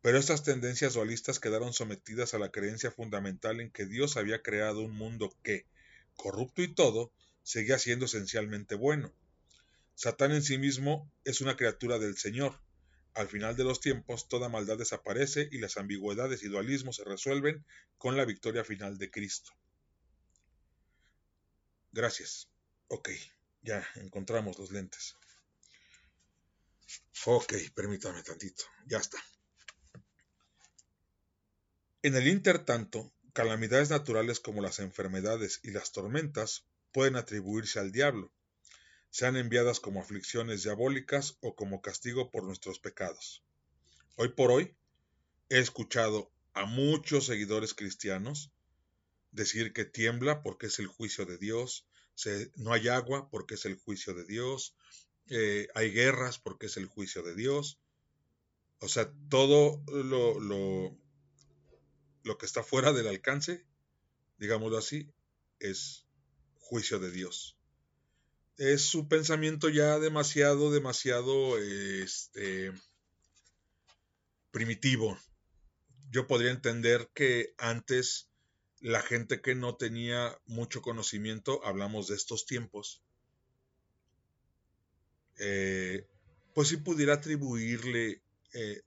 Pero estas tendencias dualistas quedaron sometidas a la creencia fundamental en que Dios había creado un mundo que, corrupto y todo, seguía siendo esencialmente bueno. Satán en sí mismo es una criatura del Señor. Al final de los tiempos, toda maldad desaparece y las ambigüedades y dualismos se resuelven con la victoria final de Cristo. Gracias. Ok, ya encontramos los lentes. Ok, permítame tantito. Ya está. En el intertanto, calamidades naturales como las enfermedades y las tormentas pueden atribuirse al diablo, sean enviadas como aflicciones diabólicas o como castigo por nuestros pecados. Hoy por hoy he escuchado a muchos seguidores cristianos decir que tiembla porque es el juicio de Dios, no hay agua porque es el juicio de Dios, eh, hay guerras porque es el juicio de Dios. O sea, todo lo, lo que está fuera del alcance, digámoslo así, es juicio de Dios. Es su pensamiento ya demasiado, demasiado este, primitivo. Yo podría entender que antes la gente que no tenía mucho conocimiento, hablamos de estos tiempos, eh, pues si pudiera atribuirle eh,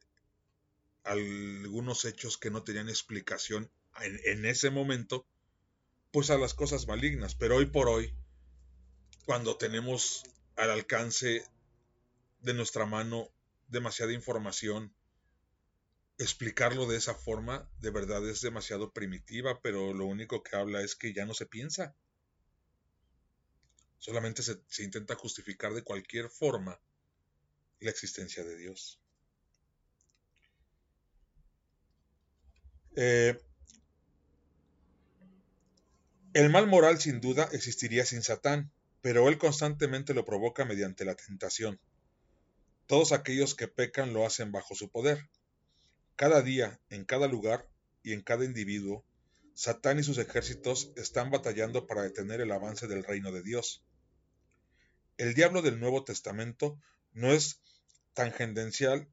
algunos hechos que no tenían explicación en, ese momento, pues a las cosas malignas. Pero hoy por hoy, cuando tenemos al alcance de nuestra mano demasiada información, explicarlo de esa forma de verdad es demasiado primitiva, pero lo único que habla es que ya no se piensa. Solamente se, intenta justificar de cualquier forma la existencia de Dios. Eh, el mal moral sin duda existiría sin Satán, pero él constantemente lo provoca mediante la tentación. Todos aquellos que pecan lo hacen bajo su poder. Cada día, en cada lugar y en cada individuo, Satán y sus ejércitos están batallando para detener el avance del reino de Dios. El diablo del Nuevo Testamento no es tangencial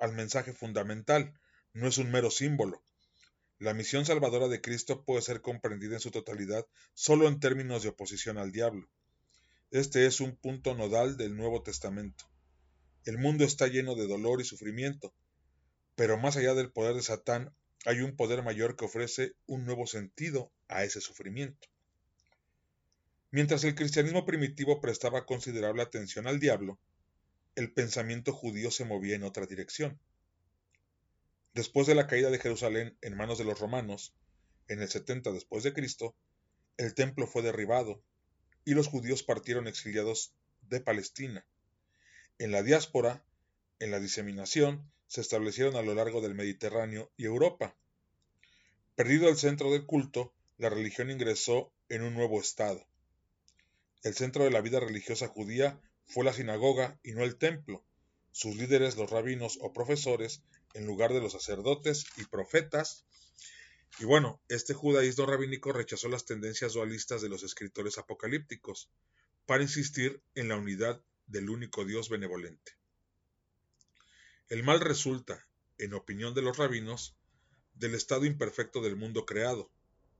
al mensaje fundamental, no es un mero símbolo, la misión salvadora de Cristo puede ser comprendida en su totalidad solo en términos de oposición al diablo. Este es un punto nodal del Nuevo Testamento. El mundo está lleno de dolor y sufrimiento, pero más allá del poder de Satán hay un poder mayor que ofrece un nuevo sentido a ese sufrimiento. Mientras el cristianismo primitivo prestaba considerable atención al diablo, el pensamiento judío se movía en otra dirección. Después de la caída de Jerusalén en manos de los romanos, en el 70 después de Cristo, el templo fue derribado y los judíos partieron exiliados de Palestina. En la diáspora, en la diseminación, se establecieron a lo largo del Mediterráneo y Europa. Perdido el centro del culto, la religión ingresó en un nuevo estado. El centro de la vida religiosa judía fue la sinagoga y no el templo. Sus líderes, los rabinos o profesores, en lugar de los sacerdotes y profetas. Y bueno, este judaísmo rabínico rechazó las tendencias dualistas de los escritores apocalípticos para insistir en la unidad del único Dios benevolente. El mal resulta, en opinión de los rabinos, del estado imperfecto del mundo creado,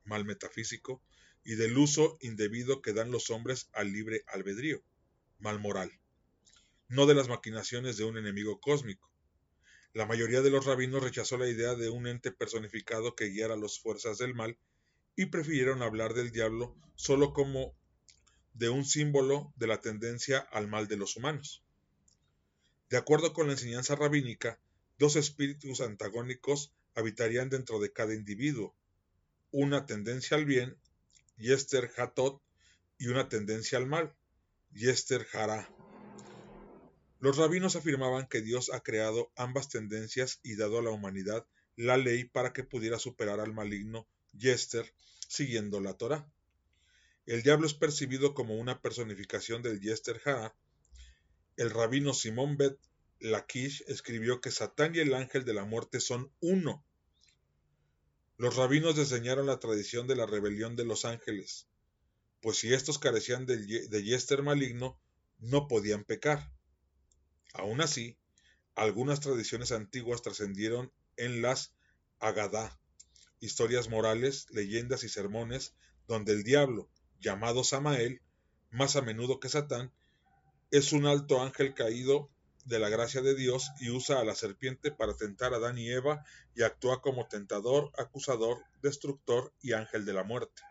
mal metafísico, y del uso indebido que dan los hombres al libre albedrío, mal moral, no de las maquinaciones de un enemigo cósmico, la mayoría de los rabinos rechazó la idea de un ente personificado que guiara las fuerzas del mal y prefirieron hablar del diablo solo como de un símbolo de la tendencia al mal de los humanos. De acuerdo con la enseñanza rabínica, dos espíritus antagónicos habitarían dentro de cada individuo, una tendencia al bien, Yester Hatot, y una tendencia al mal, Yester Hara. Los rabinos afirmaban que Dios ha creado ambas tendencias y dado a la humanidad la ley para que pudiera superar al maligno Yester siguiendo la Torah. El diablo es percibido como una personificación del Yester Hara. El rabino Simón Bet Lakish escribió que Satán y el ángel de la muerte son uno. Los rabinos diseñaron la tradición de la rebelión de los ángeles, pues si estos carecían de, de Yester maligno, no podían pecar. Aún así, algunas tradiciones antiguas trascendieron en las Agadá, historias morales, leyendas y sermones, donde el diablo, llamado Samael, más a menudo que Satán, es un alto ángel caído de la gracia de Dios y usa a la serpiente para tentar a Adán y Eva y actúa como tentador, acusador, destructor y ángel de la muerte.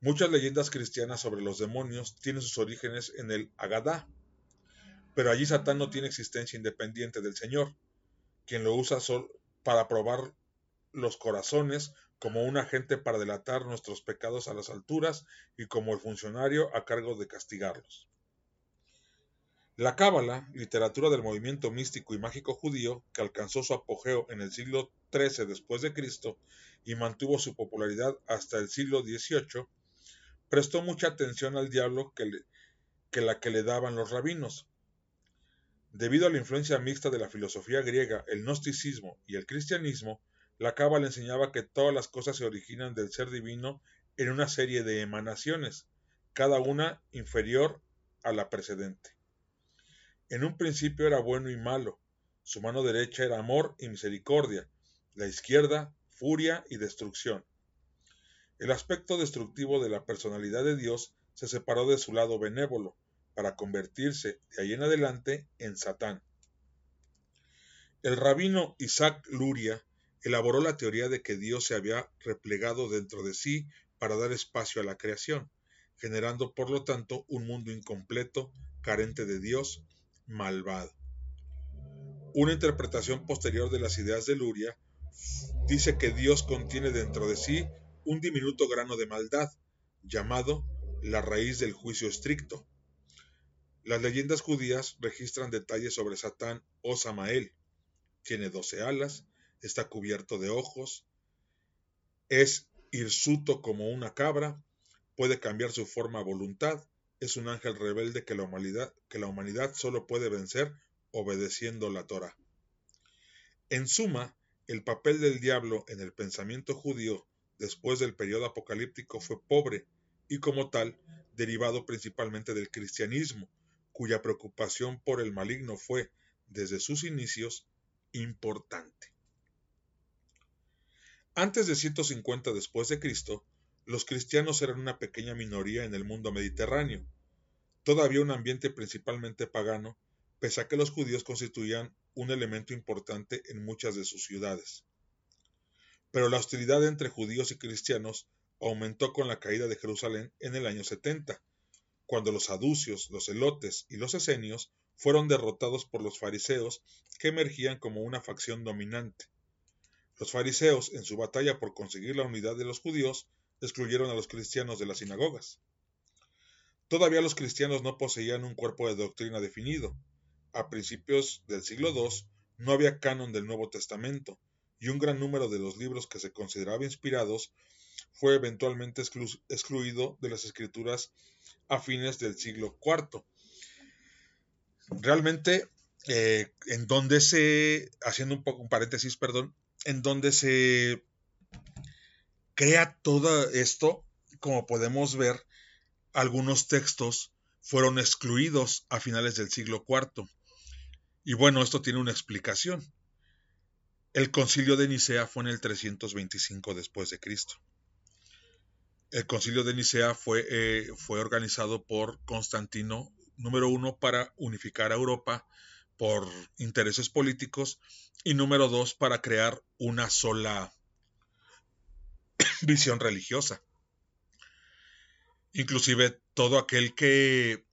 Muchas leyendas cristianas sobre los demonios tienen sus orígenes en el Agadá, pero allí Satán no tiene existencia independiente del Señor, quien lo usa solo para probar los corazones como un agente para delatar nuestros pecados a las alturas y como el funcionario a cargo de castigarlos. La Cábala, literatura del movimiento místico y mágico judío, que alcanzó su apogeo en el siglo XIII después de Cristo y mantuvo su popularidad hasta el siglo XVIII, prestó mucha atención al diablo que, que la que le daban los rabinos, Debido a la influencia mixta de la filosofía griega, el gnosticismo y el cristianismo, la Cábala enseñaba que todas las cosas se originan del ser divino en una serie de emanaciones, cada una inferior a la precedente. En un principio era bueno y malo, su mano derecha era amor y misericordia, la izquierda furia y destrucción. El aspecto destructivo de la personalidad de Dios se separó de su lado benévolo, para convertirse de ahí en adelante en Satán. El rabino Isaac Luria elaboró la teoría de que Dios se había replegado dentro de sí para dar espacio a la creación, generando por lo tanto un mundo incompleto, carente de Dios, malvado. Una interpretación posterior de las ideas de Luria dice que Dios contiene dentro de sí un diminuto grano de maldad, llamado la raíz del juicio estricto, las leyendas judías registran detalles sobre Satán o Samael. Tiene doce alas, está cubierto de ojos, es hirsuto como una cabra, puede cambiar su forma a voluntad, es un ángel rebelde que la humanidad, que la humanidad solo puede vencer obedeciendo la Torah. En suma, el papel del diablo en el pensamiento judío después del periodo apocalíptico fue pobre y como tal derivado principalmente del cristianismo, cuya preocupación por el maligno fue, desde sus inicios, importante. Antes de 150 después de Cristo, los cristianos eran una pequeña minoría en el mundo mediterráneo, todavía un ambiente principalmente pagano, pese a que los judíos constituían un elemento importante en muchas de sus ciudades. Pero la hostilidad entre judíos y cristianos aumentó con la caída de Jerusalén en el año 70, cuando los aducios, los elotes y los esenios fueron derrotados por los fariseos, que emergían como una facción dominante. Los fariseos, en su batalla por conseguir la unidad de los judíos, excluyeron a los cristianos de las sinagogas. Todavía los cristianos no poseían un cuerpo de doctrina definido. A principios del siglo II no había canon del Nuevo Testamento, y un gran número de los libros que se consideraba inspirados fue eventualmente excluido de las escrituras a fines del siglo IV. Realmente, eh, en donde se, haciendo un poco un paréntesis, perdón, en donde se crea todo esto, como podemos ver, algunos textos fueron excluidos a finales del siglo IV. Y bueno, esto tiene una explicación. El concilio de Nicea fue en el 325 después de Cristo. El concilio de Nicea fue, eh, fue organizado por Constantino, número uno, para unificar a Europa por intereses políticos y número dos, para crear una sola, visión religiosa. Inclusive todo aquel que,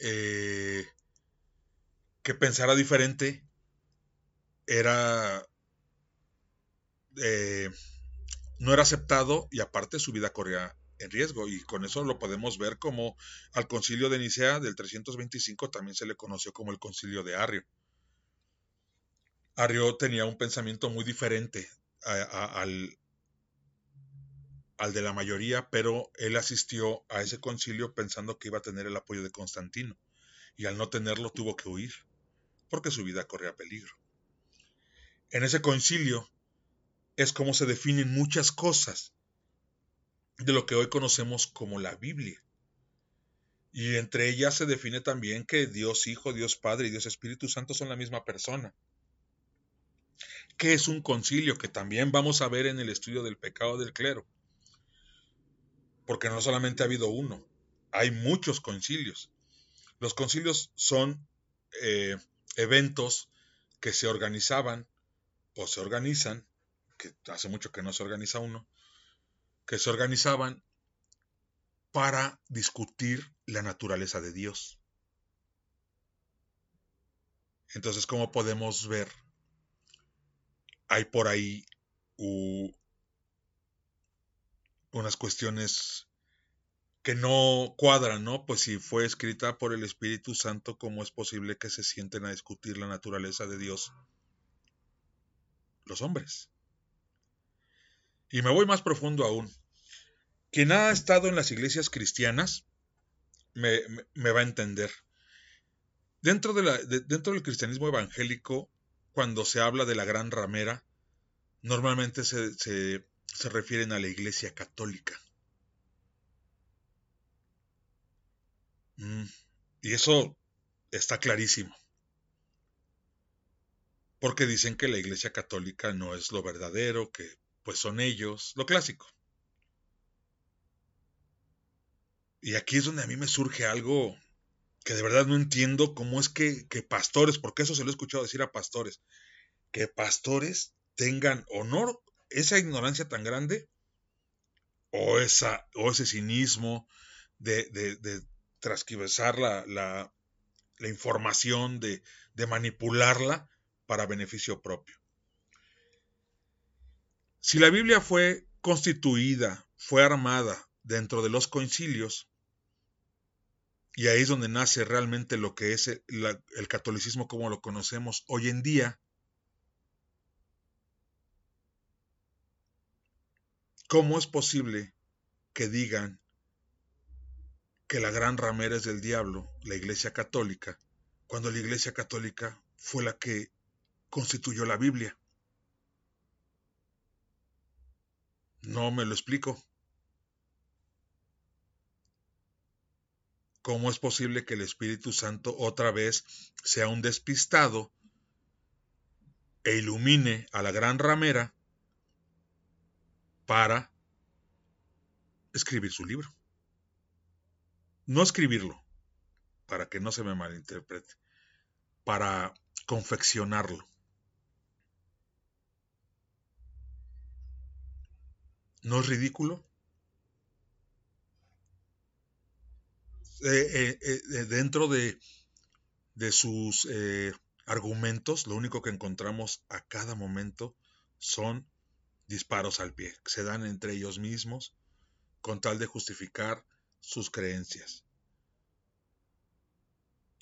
eh, que pensara diferente era eh, no era aceptado y aparte su vida corría en riesgo y con eso lo podemos ver como al concilio de Nicea del 325 también se le conoció como el concilio de Arrio. Arrio tenía un pensamiento muy diferente al, al de la mayoría, pero él asistió a ese concilio pensando que iba a tener el apoyo de Constantino y al no tenerlo tuvo que huir porque su vida corría peligro. En ese concilio es como se definen muchas cosas de lo que hoy conocemos como la Biblia. Y entre ellas se define también que Dios Hijo, Dios Padre y Dios Espíritu Santo son la misma persona. ¿Qué es un concilio? Que también vamos a ver en el estudio del pecado del clero. Porque no solamente ha habido uno, hay muchos concilios. Los concilios son eh, eventos que se organizaban o se organizan, que hace mucho que no se organiza uno, que se organizaban para discutir la naturaleza de Dios. Entonces, como podemos ver, hay por ahí unas cuestiones que no cuadran, ¿no? Pues si fue escrita por el Espíritu Santo, ¿cómo es posible que se sienten a discutir la naturaleza de Dios los hombres? Y me voy más profundo aún. Quien ha estado en las iglesias cristianas me, va a entender. Dentro del cristianismo evangélico, cuando se habla de la gran ramera, normalmente se, se refieren a la iglesia católica. Mm, y eso está clarísimo. Porque dicen que la iglesia católica no es lo verdadero, que pues son ellos, lo clásico. Y aquí es donde a mí me surge algo que de verdad no entiendo cómo es que, pastores, porque eso se lo he escuchado decir a pastores, que pastores tengan honor, esa ignorancia tan grande, o, esa, o ese cinismo de, de, de la, la, la, información, de, de manipularla para beneficio propio. Si la Biblia fue constituida, fue armada dentro de los concilios, y ahí es donde nace realmente lo que es el, catolicismo como lo conocemos hoy en día. ¿Cómo es posible que digan que la gran ramera es del diablo, la Iglesia Católica, cuando la Iglesia Católica fue la que constituyó la Biblia? No me lo explico. ¿Cómo es posible que el Espíritu Santo otra vez sea un despistado e ilumine a la gran ramera para escribir su libro? No escribirlo, para que no se me malinterprete, para confeccionarlo. ¿No es ridículo? Eh, eh, eh, dentro de, sus argumentos, lo único que encontramos a cada momento son disparos al pie, que se dan entre ellos mismos con tal de justificar sus creencias.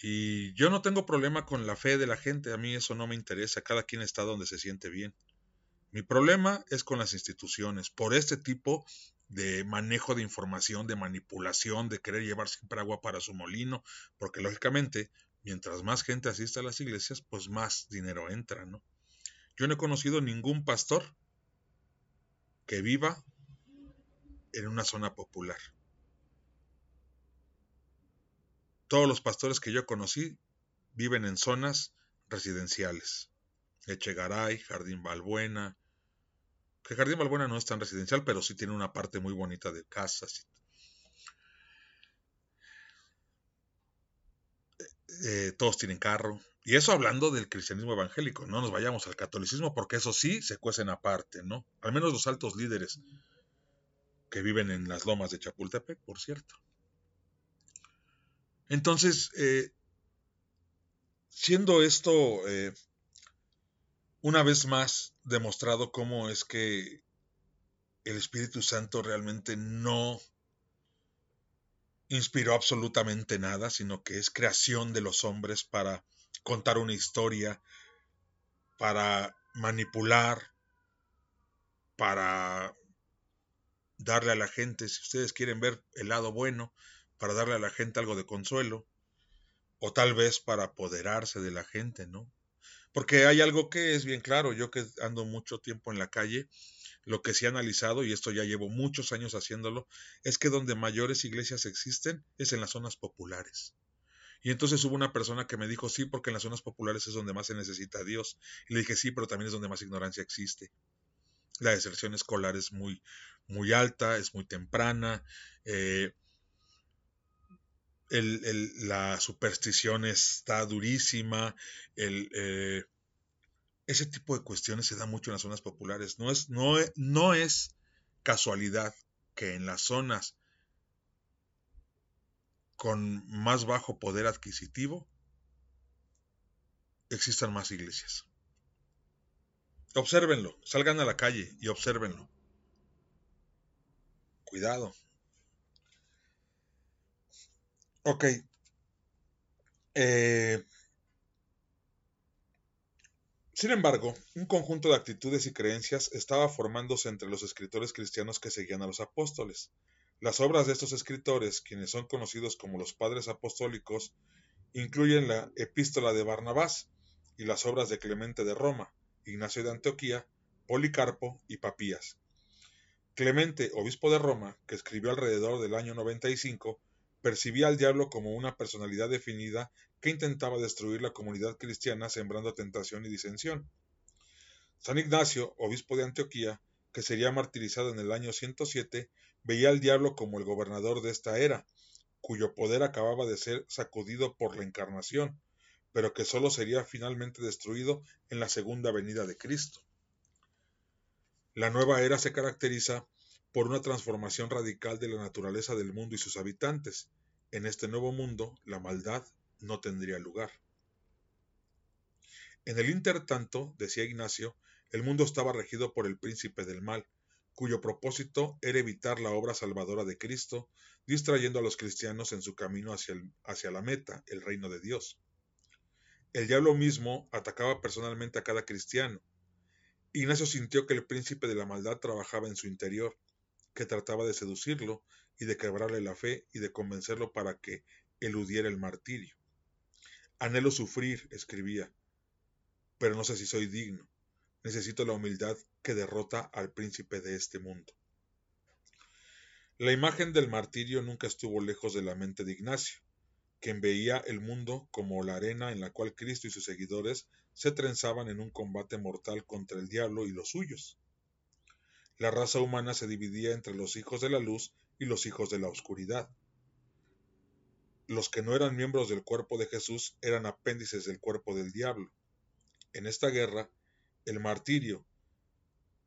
Y yo no tengo problema con la fe de la gente, a mí eso no me interesa, cada quien está donde se siente bien. Mi problema es con las instituciones, por este tipo de manejo de información, de manipulación, de querer llevar siempre agua para su molino, porque lógicamente, mientras más gente asista a las iglesias, pues más dinero entra, ¿no? Yo no he conocido ningún pastor que viva en una zona popular. Todos los pastores que yo conocí viven en zonas residenciales. Echegaray, Jardín Balbuena, que Jardín Balbuena no es tan residencial, pero sí tiene una parte muy bonita de casas. Eh, eh, todos tienen carro. Y eso hablando del cristianismo evangélico, no nos vayamos al catolicismo porque eso sí se cuecen aparte, ¿no? Al menos los altos líderes que viven en las lomas de Chapultepec, por cierto. Entonces, eh, siendo esto una vez más demostrado cómo es que el Espíritu Santo realmente no inspiró absolutamente nada, sino que es creación de los hombres para contar una historia, para manipular, para darle a la gente, si ustedes quieren ver el lado bueno, para darle a la gente algo de consuelo, o tal vez para apoderarse de la gente, ¿no? Porque hay algo que es bien claro, yo que ando mucho tiempo en la calle, lo que sí he analizado, y esto ya llevo muchos años haciéndolo, es que donde mayores iglesias existen es en las zonas populares. Y entonces hubo una persona que me dijo, sí, porque en las zonas populares es donde más se necesita a Dios. Y le dije, sí, pero también es donde más ignorancia existe. La deserción escolar es muy, muy alta, es muy temprana. Eh, la superstición está durísima. El, eh, ese tipo de cuestiones se da mucho en las zonas populares. No es, no, no es casualidad que en las zonas con más bajo poder adquisitivo existan más iglesias. Obsérvenlo, salgan a la calle y obsérvenlo. Cuidado. Ok. Eh, sin embargo, un conjunto de actitudes y creencias estaba formándose entre los escritores cristianos que seguían a los apóstoles. Las obras de estos escritores, quienes son conocidos como los padres apostólicos, incluyen la Epístola de Barnabás y las obras de Clemente de Roma, Ignacio de Antioquía, Policarpo y Papías. Clemente, obispo de Roma, que escribió alrededor del año 95, percibía al diablo como una personalidad definida que intentaba destruir la comunidad cristiana sembrando tentación y disensión. San Ignacio, obispo de Antioquía, que sería martirizado en el año 107, veía al diablo como el gobernador de esta era, cuyo poder acababa de ser sacudido por la encarnación, pero que sólo sería finalmente destruido en la segunda venida de Cristo. La nueva era se caracteriza por una transformación radical de la naturaleza del mundo y sus habitantes. En este nuevo mundo, la maldad no tendría lugar. En el intertanto, decía Ignacio, el mundo estaba regido por el príncipe del mal, cuyo propósito era evitar la obra salvadora de Cristo, distrayendo a los cristianos en su camino hacia, hacia la meta, el reino de Dios. El diablo mismo atacaba personalmente a cada cristiano. Ignacio sintió que el príncipe de la maldad trabajaba en su interior, que trataba de seducirlo y de quebrarle la fe y de convencerlo para que eludiera el martirio. Anhelo sufrir, escribía, pero no sé si soy digno. Necesito la humildad que derrota al príncipe de este mundo. La imagen del martirio nunca estuvo lejos de la mente de Ignacio, quien veía el mundo como la arena en la cual Cristo y sus seguidores se trenzaban en un combate mortal contra el diablo y los suyos. La raza humana se dividía entre los hijos de la luz y los hijos de la oscuridad los que no eran miembros del cuerpo de Jesús eran apéndices del cuerpo del diablo. En esta guerra, el martirio,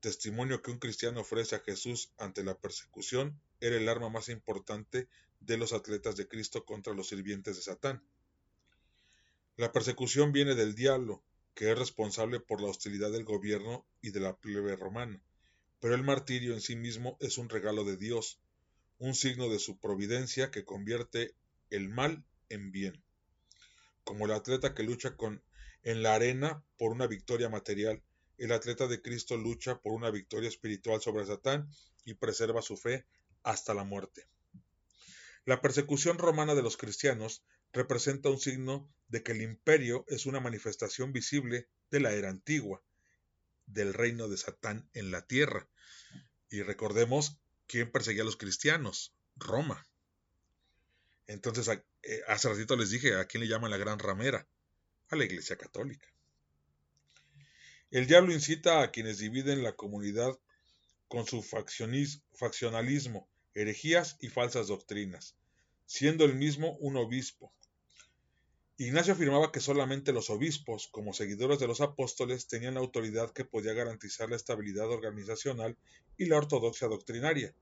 testimonio que un cristiano ofrece a Jesús ante la persecución, era el arma más importante de los atletas de Cristo contra los sirvientes de Satán. La persecución viene del diablo, que es responsable por la hostilidad del gobierno y de la plebe romana, pero el martirio en sí mismo es un regalo de Dios, un signo de su providencia que convierte el mal en bien. Como el atleta que lucha con, en la arena por una victoria material, el atleta de Cristo lucha por una victoria espiritual sobre Satán y preserva su fe hasta la muerte. La persecución romana de los cristianos representa un signo de que el imperio es una manifestación visible de la era antigua, del reino de Satán en la tierra. Y recordemos quién perseguía a los cristianos, Roma. Entonces, eh, hace ratito les dije a quién le llaman la gran ramera, a la Iglesia Católica. El diablo incita a quienes dividen la comunidad con su faccionalismo, herejías y falsas doctrinas, siendo el mismo un obispo. Ignacio afirmaba que solamente los obispos, como seguidores de los apóstoles, tenían la autoridad que podía garantizar la estabilidad organizacional y la ortodoxia doctrinaria.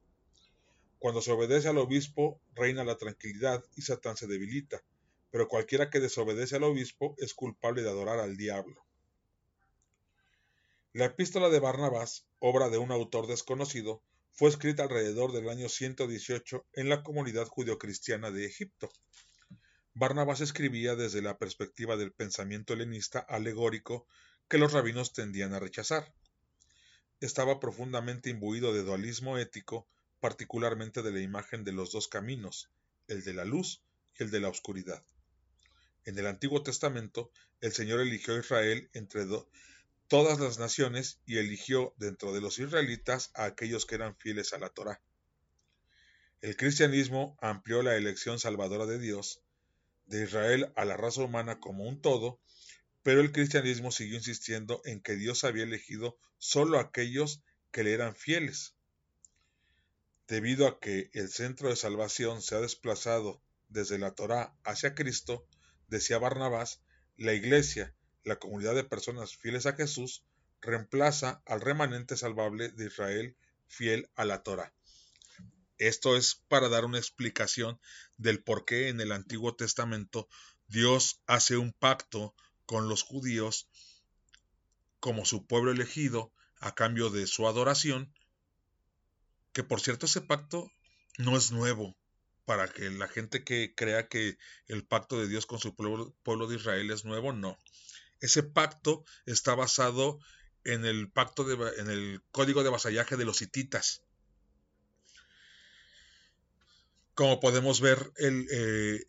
Cuando se obedece al obispo, reina la tranquilidad y Satán se debilita, pero cualquiera que desobedece al obispo es culpable de adorar al diablo. La epístola de Barnabás, obra de un autor desconocido, fue escrita alrededor del año 118 en la comunidad judeocristiana de Egipto. Barnabás escribía desde la perspectiva del pensamiento helenista alegórico que los rabinos tendían a rechazar. Estaba profundamente imbuido de dualismo ético particularmente de la imagen de los dos caminos, el de la luz y el de la oscuridad. En el Antiguo Testamento, el Señor eligió a Israel entre todas las naciones y eligió dentro de los israelitas a aquellos que eran fieles a la Torá. El cristianismo amplió la elección salvadora de Dios, de Israel a la raza humana como un todo, pero el cristianismo siguió insistiendo en que Dios había elegido solo a aquellos que le eran fieles, Debido a que el centro de salvación se ha desplazado desde la Torá hacia Cristo, decía Barnabás, la Iglesia, la comunidad de personas fieles a Jesús, reemplaza al remanente salvable de Israel fiel a la Torá. Esto es para dar una explicación del por qué en el Antiguo Testamento Dios hace un pacto con los judíos como su pueblo elegido a cambio de su adoración que por cierto ese pacto no es nuevo, para que la gente que crea que el pacto de Dios con su pueblo, de Israel es nuevo, no. Ese pacto está basado en el pacto de, en el código de vasallaje de los hititas. Como podemos ver, eh,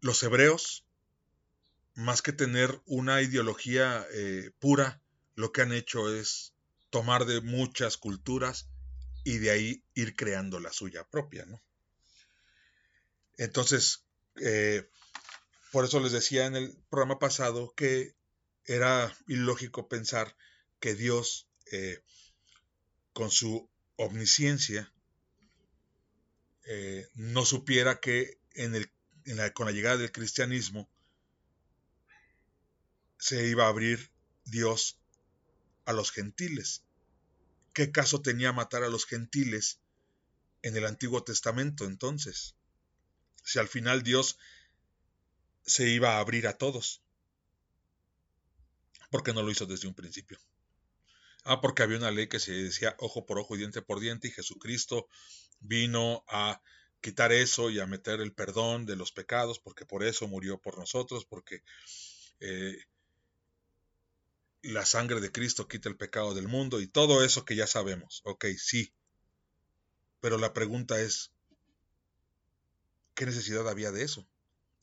los hebreos, más que tener una ideología eh, pura, lo que han hecho es tomar de muchas culturas y de ahí ir creando la suya propia, ¿no? Entonces, eh, por eso les decía en el programa pasado que era ilógico pensar que Dios, con su omnisciencia, eh, no supiera que con la llegada del cristianismo se iba a abrir Dios a los gentiles ¿Qué caso tenía matar a los gentiles en el Antiguo Testamento entonces? Si al final Dios se iba a abrir a todos. ¿Por qué no lo hizo desde un principio? Ah, porque había una ley que se decía ojo por ojo y diente por diente y Jesucristo vino a quitar eso y a meter el perdón de los pecados, porque por eso murió por nosotros, porque eh, la sangre de Cristo quita el pecado del mundo y todo eso que ya sabemos. Ok, sí. Pero la pregunta es, ¿qué necesidad había de eso?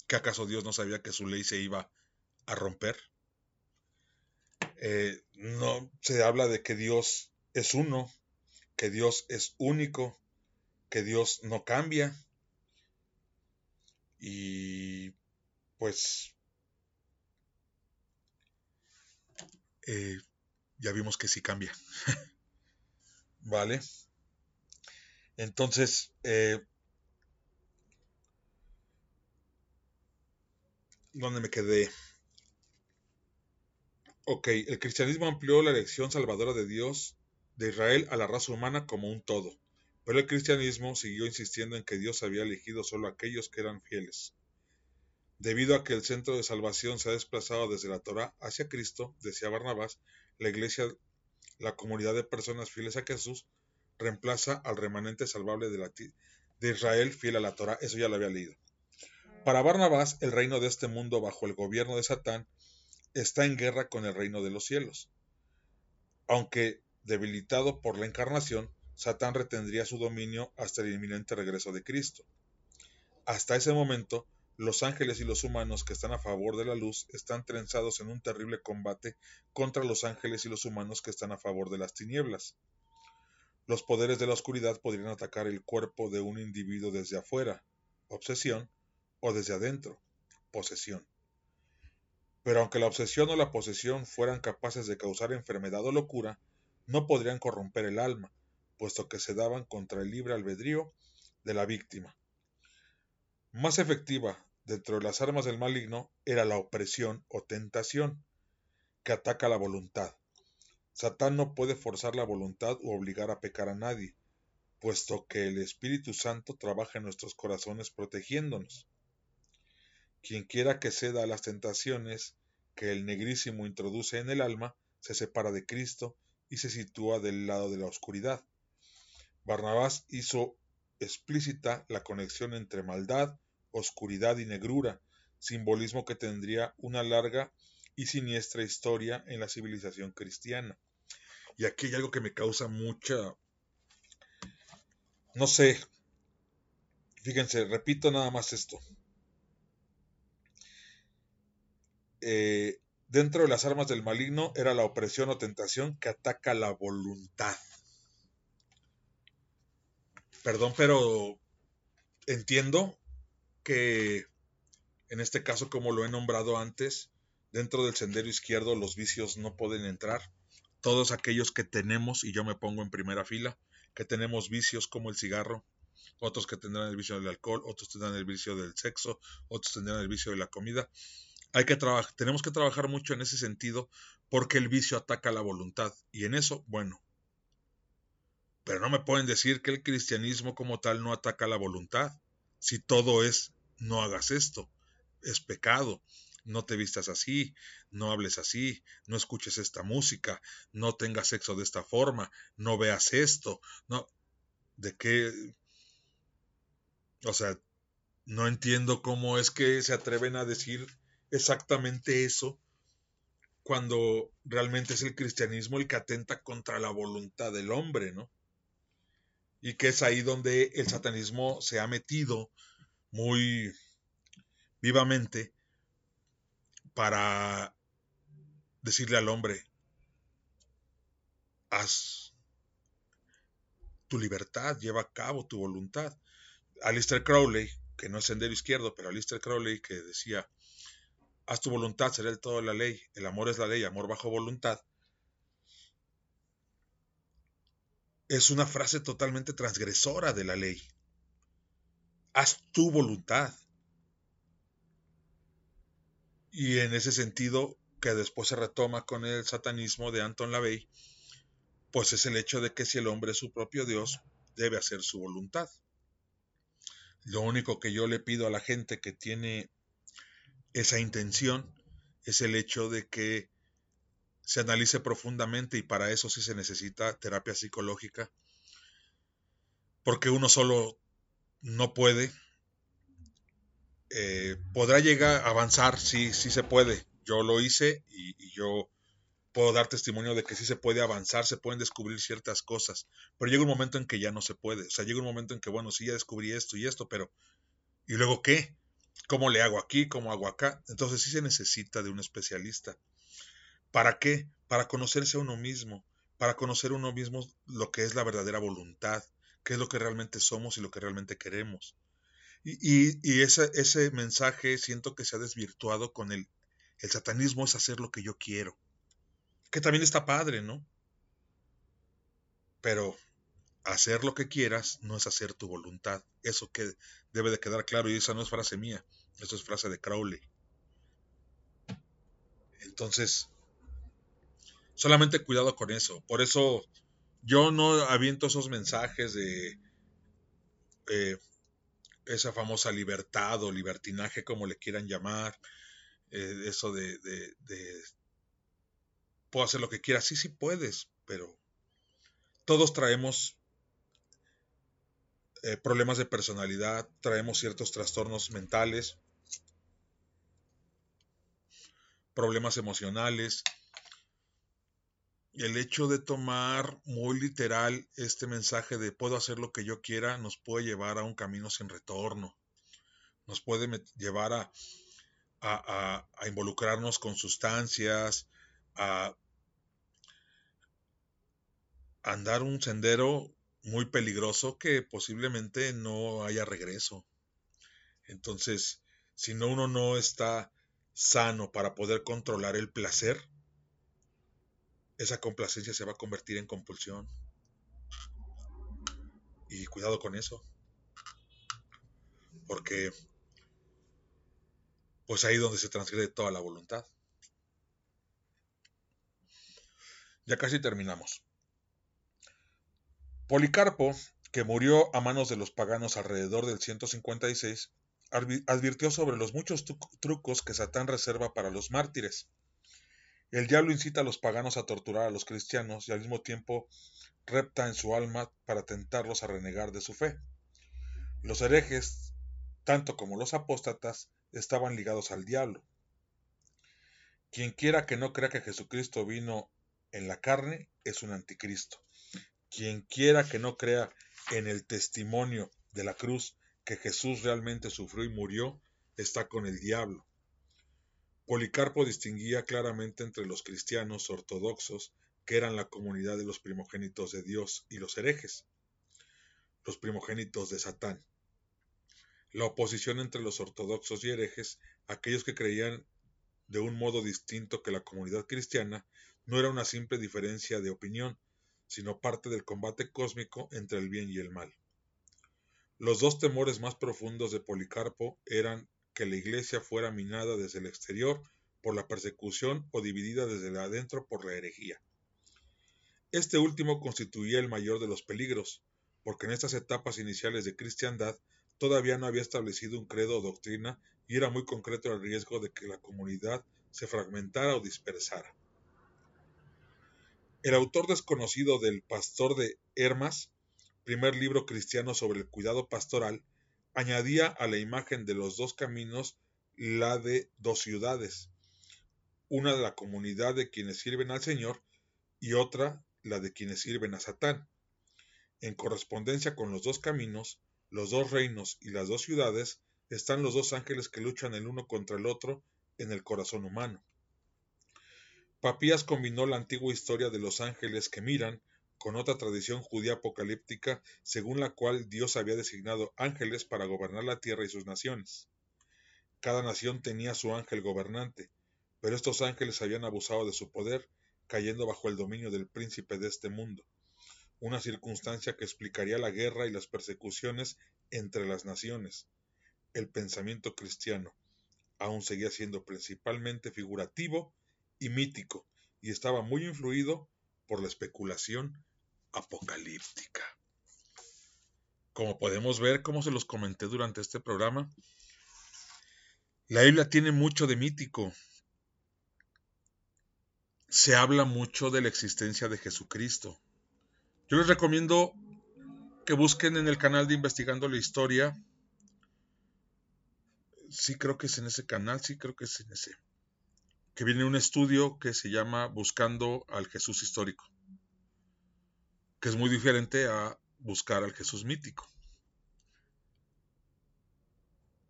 ¿Que acaso Dios no sabía que su ley se iba a romper? Eh, no se habla de que Dios es uno, que Dios es único, que Dios no cambia. Y pues Eh, ya vimos que sí cambia. vale. Entonces, eh, ¿dónde me quedé? Ok, el cristianismo amplió la elección salvadora de Dios de Israel a la raza humana como un todo, pero el cristianismo siguió insistiendo en que Dios había elegido solo a aquellos que eran fieles. Debido a que el centro de salvación se ha desplazado desde la Torah hacia Cristo, decía Barnabás, la iglesia, la comunidad de personas fieles a Jesús, reemplaza al remanente salvable de, Israel fiel a la Torah. Eso ya lo había leído. Para Barnabás, el reino de este mundo bajo el gobierno de Satán está en guerra con el reino de los cielos. Aunque debilitado por la encarnación, Satán retendría su dominio hasta el inminente regreso de Cristo. Hasta ese momento, los ángeles y los humanos que están a favor de la luz están trenzados en un terrible combate contra los ángeles y los humanos que están a favor de las tinieblas. Los poderes de la oscuridad podrían atacar el cuerpo de un individuo desde afuera, obsesión, o desde adentro, posesión. Pero aunque la obsesión o la posesión fueran capaces de causar enfermedad o locura, no podrían corromper el alma, puesto que se daban contra el libre albedrío de la víctima. Más efectiva dentro de las armas del maligno era la opresión o tentación, que ataca la voluntad. Satán no puede forzar la voluntad o obligar a pecar a nadie, puesto que el Espíritu Santo trabaja en nuestros corazones protegiéndonos. Quien quiera que ceda a las tentaciones que el negrísimo introduce en el alma, se separa de Cristo y se sitúa del lado de la oscuridad. Barnabás hizo explícita la conexión entre maldad, oscuridad y negrura, simbolismo que tendría una larga y siniestra historia en la civilización cristiana. Y aquí hay algo que me causa mucha, no sé, fíjense, repito nada más esto. Eh, dentro de las armas del maligno era la opresión o tentación que ataca la voluntad. Perdón, pero entiendo que en este caso, como lo he nombrado antes, dentro del sendero izquierdo los vicios no pueden entrar. Todos aquellos que tenemos, y yo me pongo en primera fila, que tenemos vicios como el cigarro, otros que tendrán el vicio del alcohol, otros tendrán el vicio del sexo, otros tendrán el vicio de la comida. Hay que tenemos que trabajar mucho en ese sentido porque el vicio ataca la voluntad y en eso, bueno. Pero no me pueden decir que el cristianismo como tal no ataca la voluntad, si todo es no hagas esto es pecado. No te vistas así, no hables así, no escuches esta música, no tengas sexo de esta forma, no veas esto, no. ¿De qué? O sea, no entiendo cómo es que se atreven a decir exactamente eso cuando realmente es el cristianismo el que atenta contra la voluntad del hombre, ¿no? Y que es ahí donde el satanismo se ha metido muy vivamente para decirle al hombre, haz tu libertad, lleva a cabo tu voluntad. Alistair Crowley, que no es sendero izquierdo, pero Alistair Crowley que decía, haz tu voluntad, será el todo la ley, el amor es la ley, amor bajo voluntad. Es una frase totalmente transgresora de la ley. Haz tu voluntad. Y en ese sentido, que después se retoma con el satanismo de Anton LaVey, pues es el hecho de que si el hombre es su propio Dios, debe hacer su voluntad. Lo único que yo le pido a la gente que tiene esa intención es el hecho de que se analice profundamente y para eso sí se necesita terapia psicológica, porque uno solo no puede eh, podrá llegar a avanzar, sí, sí se puede. Yo lo hice y, yo puedo dar testimonio de que sí se puede avanzar, se pueden descubrir ciertas cosas, pero llega un momento en que ya no se puede. O sea, llega un momento en que, bueno, sí, ya descubrí esto y esto, pero ¿y luego qué? ¿Cómo le hago aquí? ¿Cómo hago acá? Entonces sí se necesita de un especialista. ¿Para qué? Para conocerse a uno mismo, para conocer uno mismo lo que es la verdadera voluntad, qué es lo que realmente somos y lo que realmente queremos. Y, ese, mensaje siento que se ha desvirtuado con el, el satanismo es hacer lo que yo quiero. Que también está padre, ¿no? Pero hacer lo que quieras no es hacer tu voluntad. Eso que debe de quedar claro y esa no es frase mía, eso es frase de Crowley. Entonces, solamente cuidado con eso. Por eso yo no aviento esos mensajes de eh, esa famosa libertad o libertinaje, como le quieran llamar, eh, eso de, puedo hacer lo que quiera, sí, sí puedes, pero todos traemos eh, problemas de personalidad, traemos ciertos trastornos mentales, problemas emocionales, el hecho de tomar muy literal este mensaje de puedo hacer lo que yo quiera nos puede llevar a un camino sin retorno. Nos puede llevar a, involucrarnos con sustancias, a andar un sendero muy peligroso que posiblemente no haya regreso. Entonces, si no uno no está sano para poder controlar el placer, esa complacencia se va a convertir en compulsión. Y cuidado con eso. Porque pues ahí donde se transgrede toda la voluntad. Ya casi terminamos. Policarpo que murió a manos de los paganos alrededor del 156, advirtió sobre los muchos trucos que Satán reserva para los mártires. El diablo incita a los paganos a torturar a los cristianos y al mismo tiempo repta en su alma para tentarlos a renegar de su fe. Los herejes, tanto como los apóstatas, estaban ligados al diablo. Quien quiera que no crea que Jesucristo vino en la carne es un anticristo. Quien quiera que no crea en el testimonio de la cruz que Jesús realmente sufrió y murió, está con el diablo. Policarpo distinguía claramente entre los cristianos ortodoxos, que eran la comunidad de los primogénitos de Dios, y los herejes, los primogénitos de Satán. La oposición entre los ortodoxos y herejes, aquellos que creían de un modo distinto que la comunidad cristiana, no era una simple diferencia de opinión, sino parte del combate cósmico entre el bien y el mal. Los dos temores más profundos de Policarpo eran que la iglesia fuera minada desde el exterior por la persecución o dividida desde adentro por la herejía. Este último constituía el mayor de los peligros, porque en estas etapas iniciales de cristiandad todavía no había establecido un credo o doctrina y era muy concreto el riesgo de que la comunidad se fragmentara o dispersara. El autor desconocido del Pastor de Hermas, primer libro cristiano sobre el cuidado pastoral, añadía a la imagen de los dos caminos la de dos ciudades, una de la comunidad de quienes sirven al Señor y otra la de quienes sirven a Satán. En correspondencia con los dos caminos, los dos reinos y las dos ciudades, están los dos ángeles que luchan el uno contra el otro en el corazón humano. Papías combinó la antigua historia de los ángeles que miran con otra tradición judía apocalíptica según la cual Dios había designado ángeles para gobernar la tierra y sus naciones. Cada nación tenía su ángel gobernante, pero estos ángeles habían abusado de su poder, cayendo bajo el dominio del príncipe de este mundo una circunstancia que explicaría la guerra y las persecuciones entre las naciones. El pensamiento cristiano aún seguía siendo principalmente figurativo y mítico, y estaba muy influido por la especulación apocalíptica. Como podemos ver, como se los comenté durante este programa, la Biblia tiene mucho de mítico. Se habla mucho de la existencia de Jesucristo. Yo les recomiendo que busquen en el canal de Investigando la Historia. Sí creo que es en ese canal, sí creo que es en ese. Que viene un estudio que se llama Buscando al Jesús histórico. Que es muy diferente a buscar al Jesús mítico.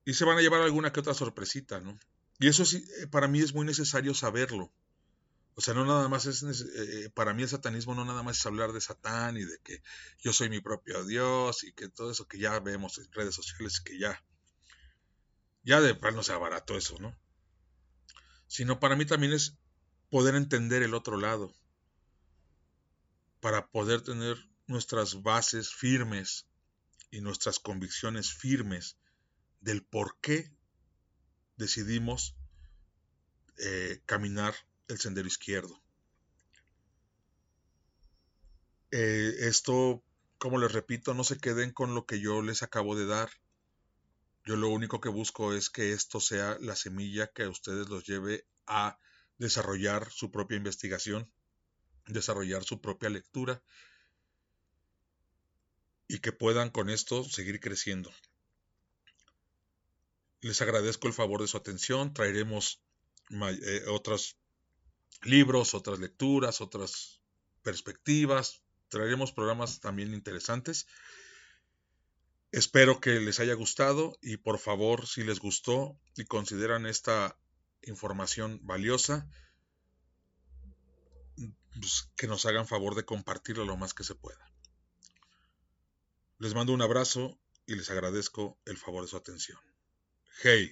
Y se van a llevar alguna que otra sorpresita, ¿no? Y eso sí, eh, para mí es muy necesario saberlo. O sea, no nada más es, eh, para mí el satanismo no nada más es hablar de Satán y de que yo soy mi propio Dios y que todo eso que ya vemos en redes sociales que ya, ya de no sea barato eso, ¿no? Sino para mí también es poder entender el otro lado, para poder tener nuestras bases firmes y nuestras convicciones firmes del por qué decidimos eh, caminar el sendero izquierdo. Eh, esto, como les repito, no se queden con lo que yo les acabo de dar. Yo lo único que busco es que esto sea la semilla que a ustedes los lleve a desarrollar su propia investigación, desarrollar su propia lectura y que puedan con esto seguir creciendo. Les agradezco el favor de su atención. Traeremos eh, otras libros, otras lecturas, otras perspectivas. Traeremos programas también interesantes. Espero que les haya gustado y por favor, si les gustó y consideran esta información valiosa, pues, que nos hagan favor de compartirlo lo más que se pueda. Les mando un abrazo y les agradezco el favor de su atención. Hey.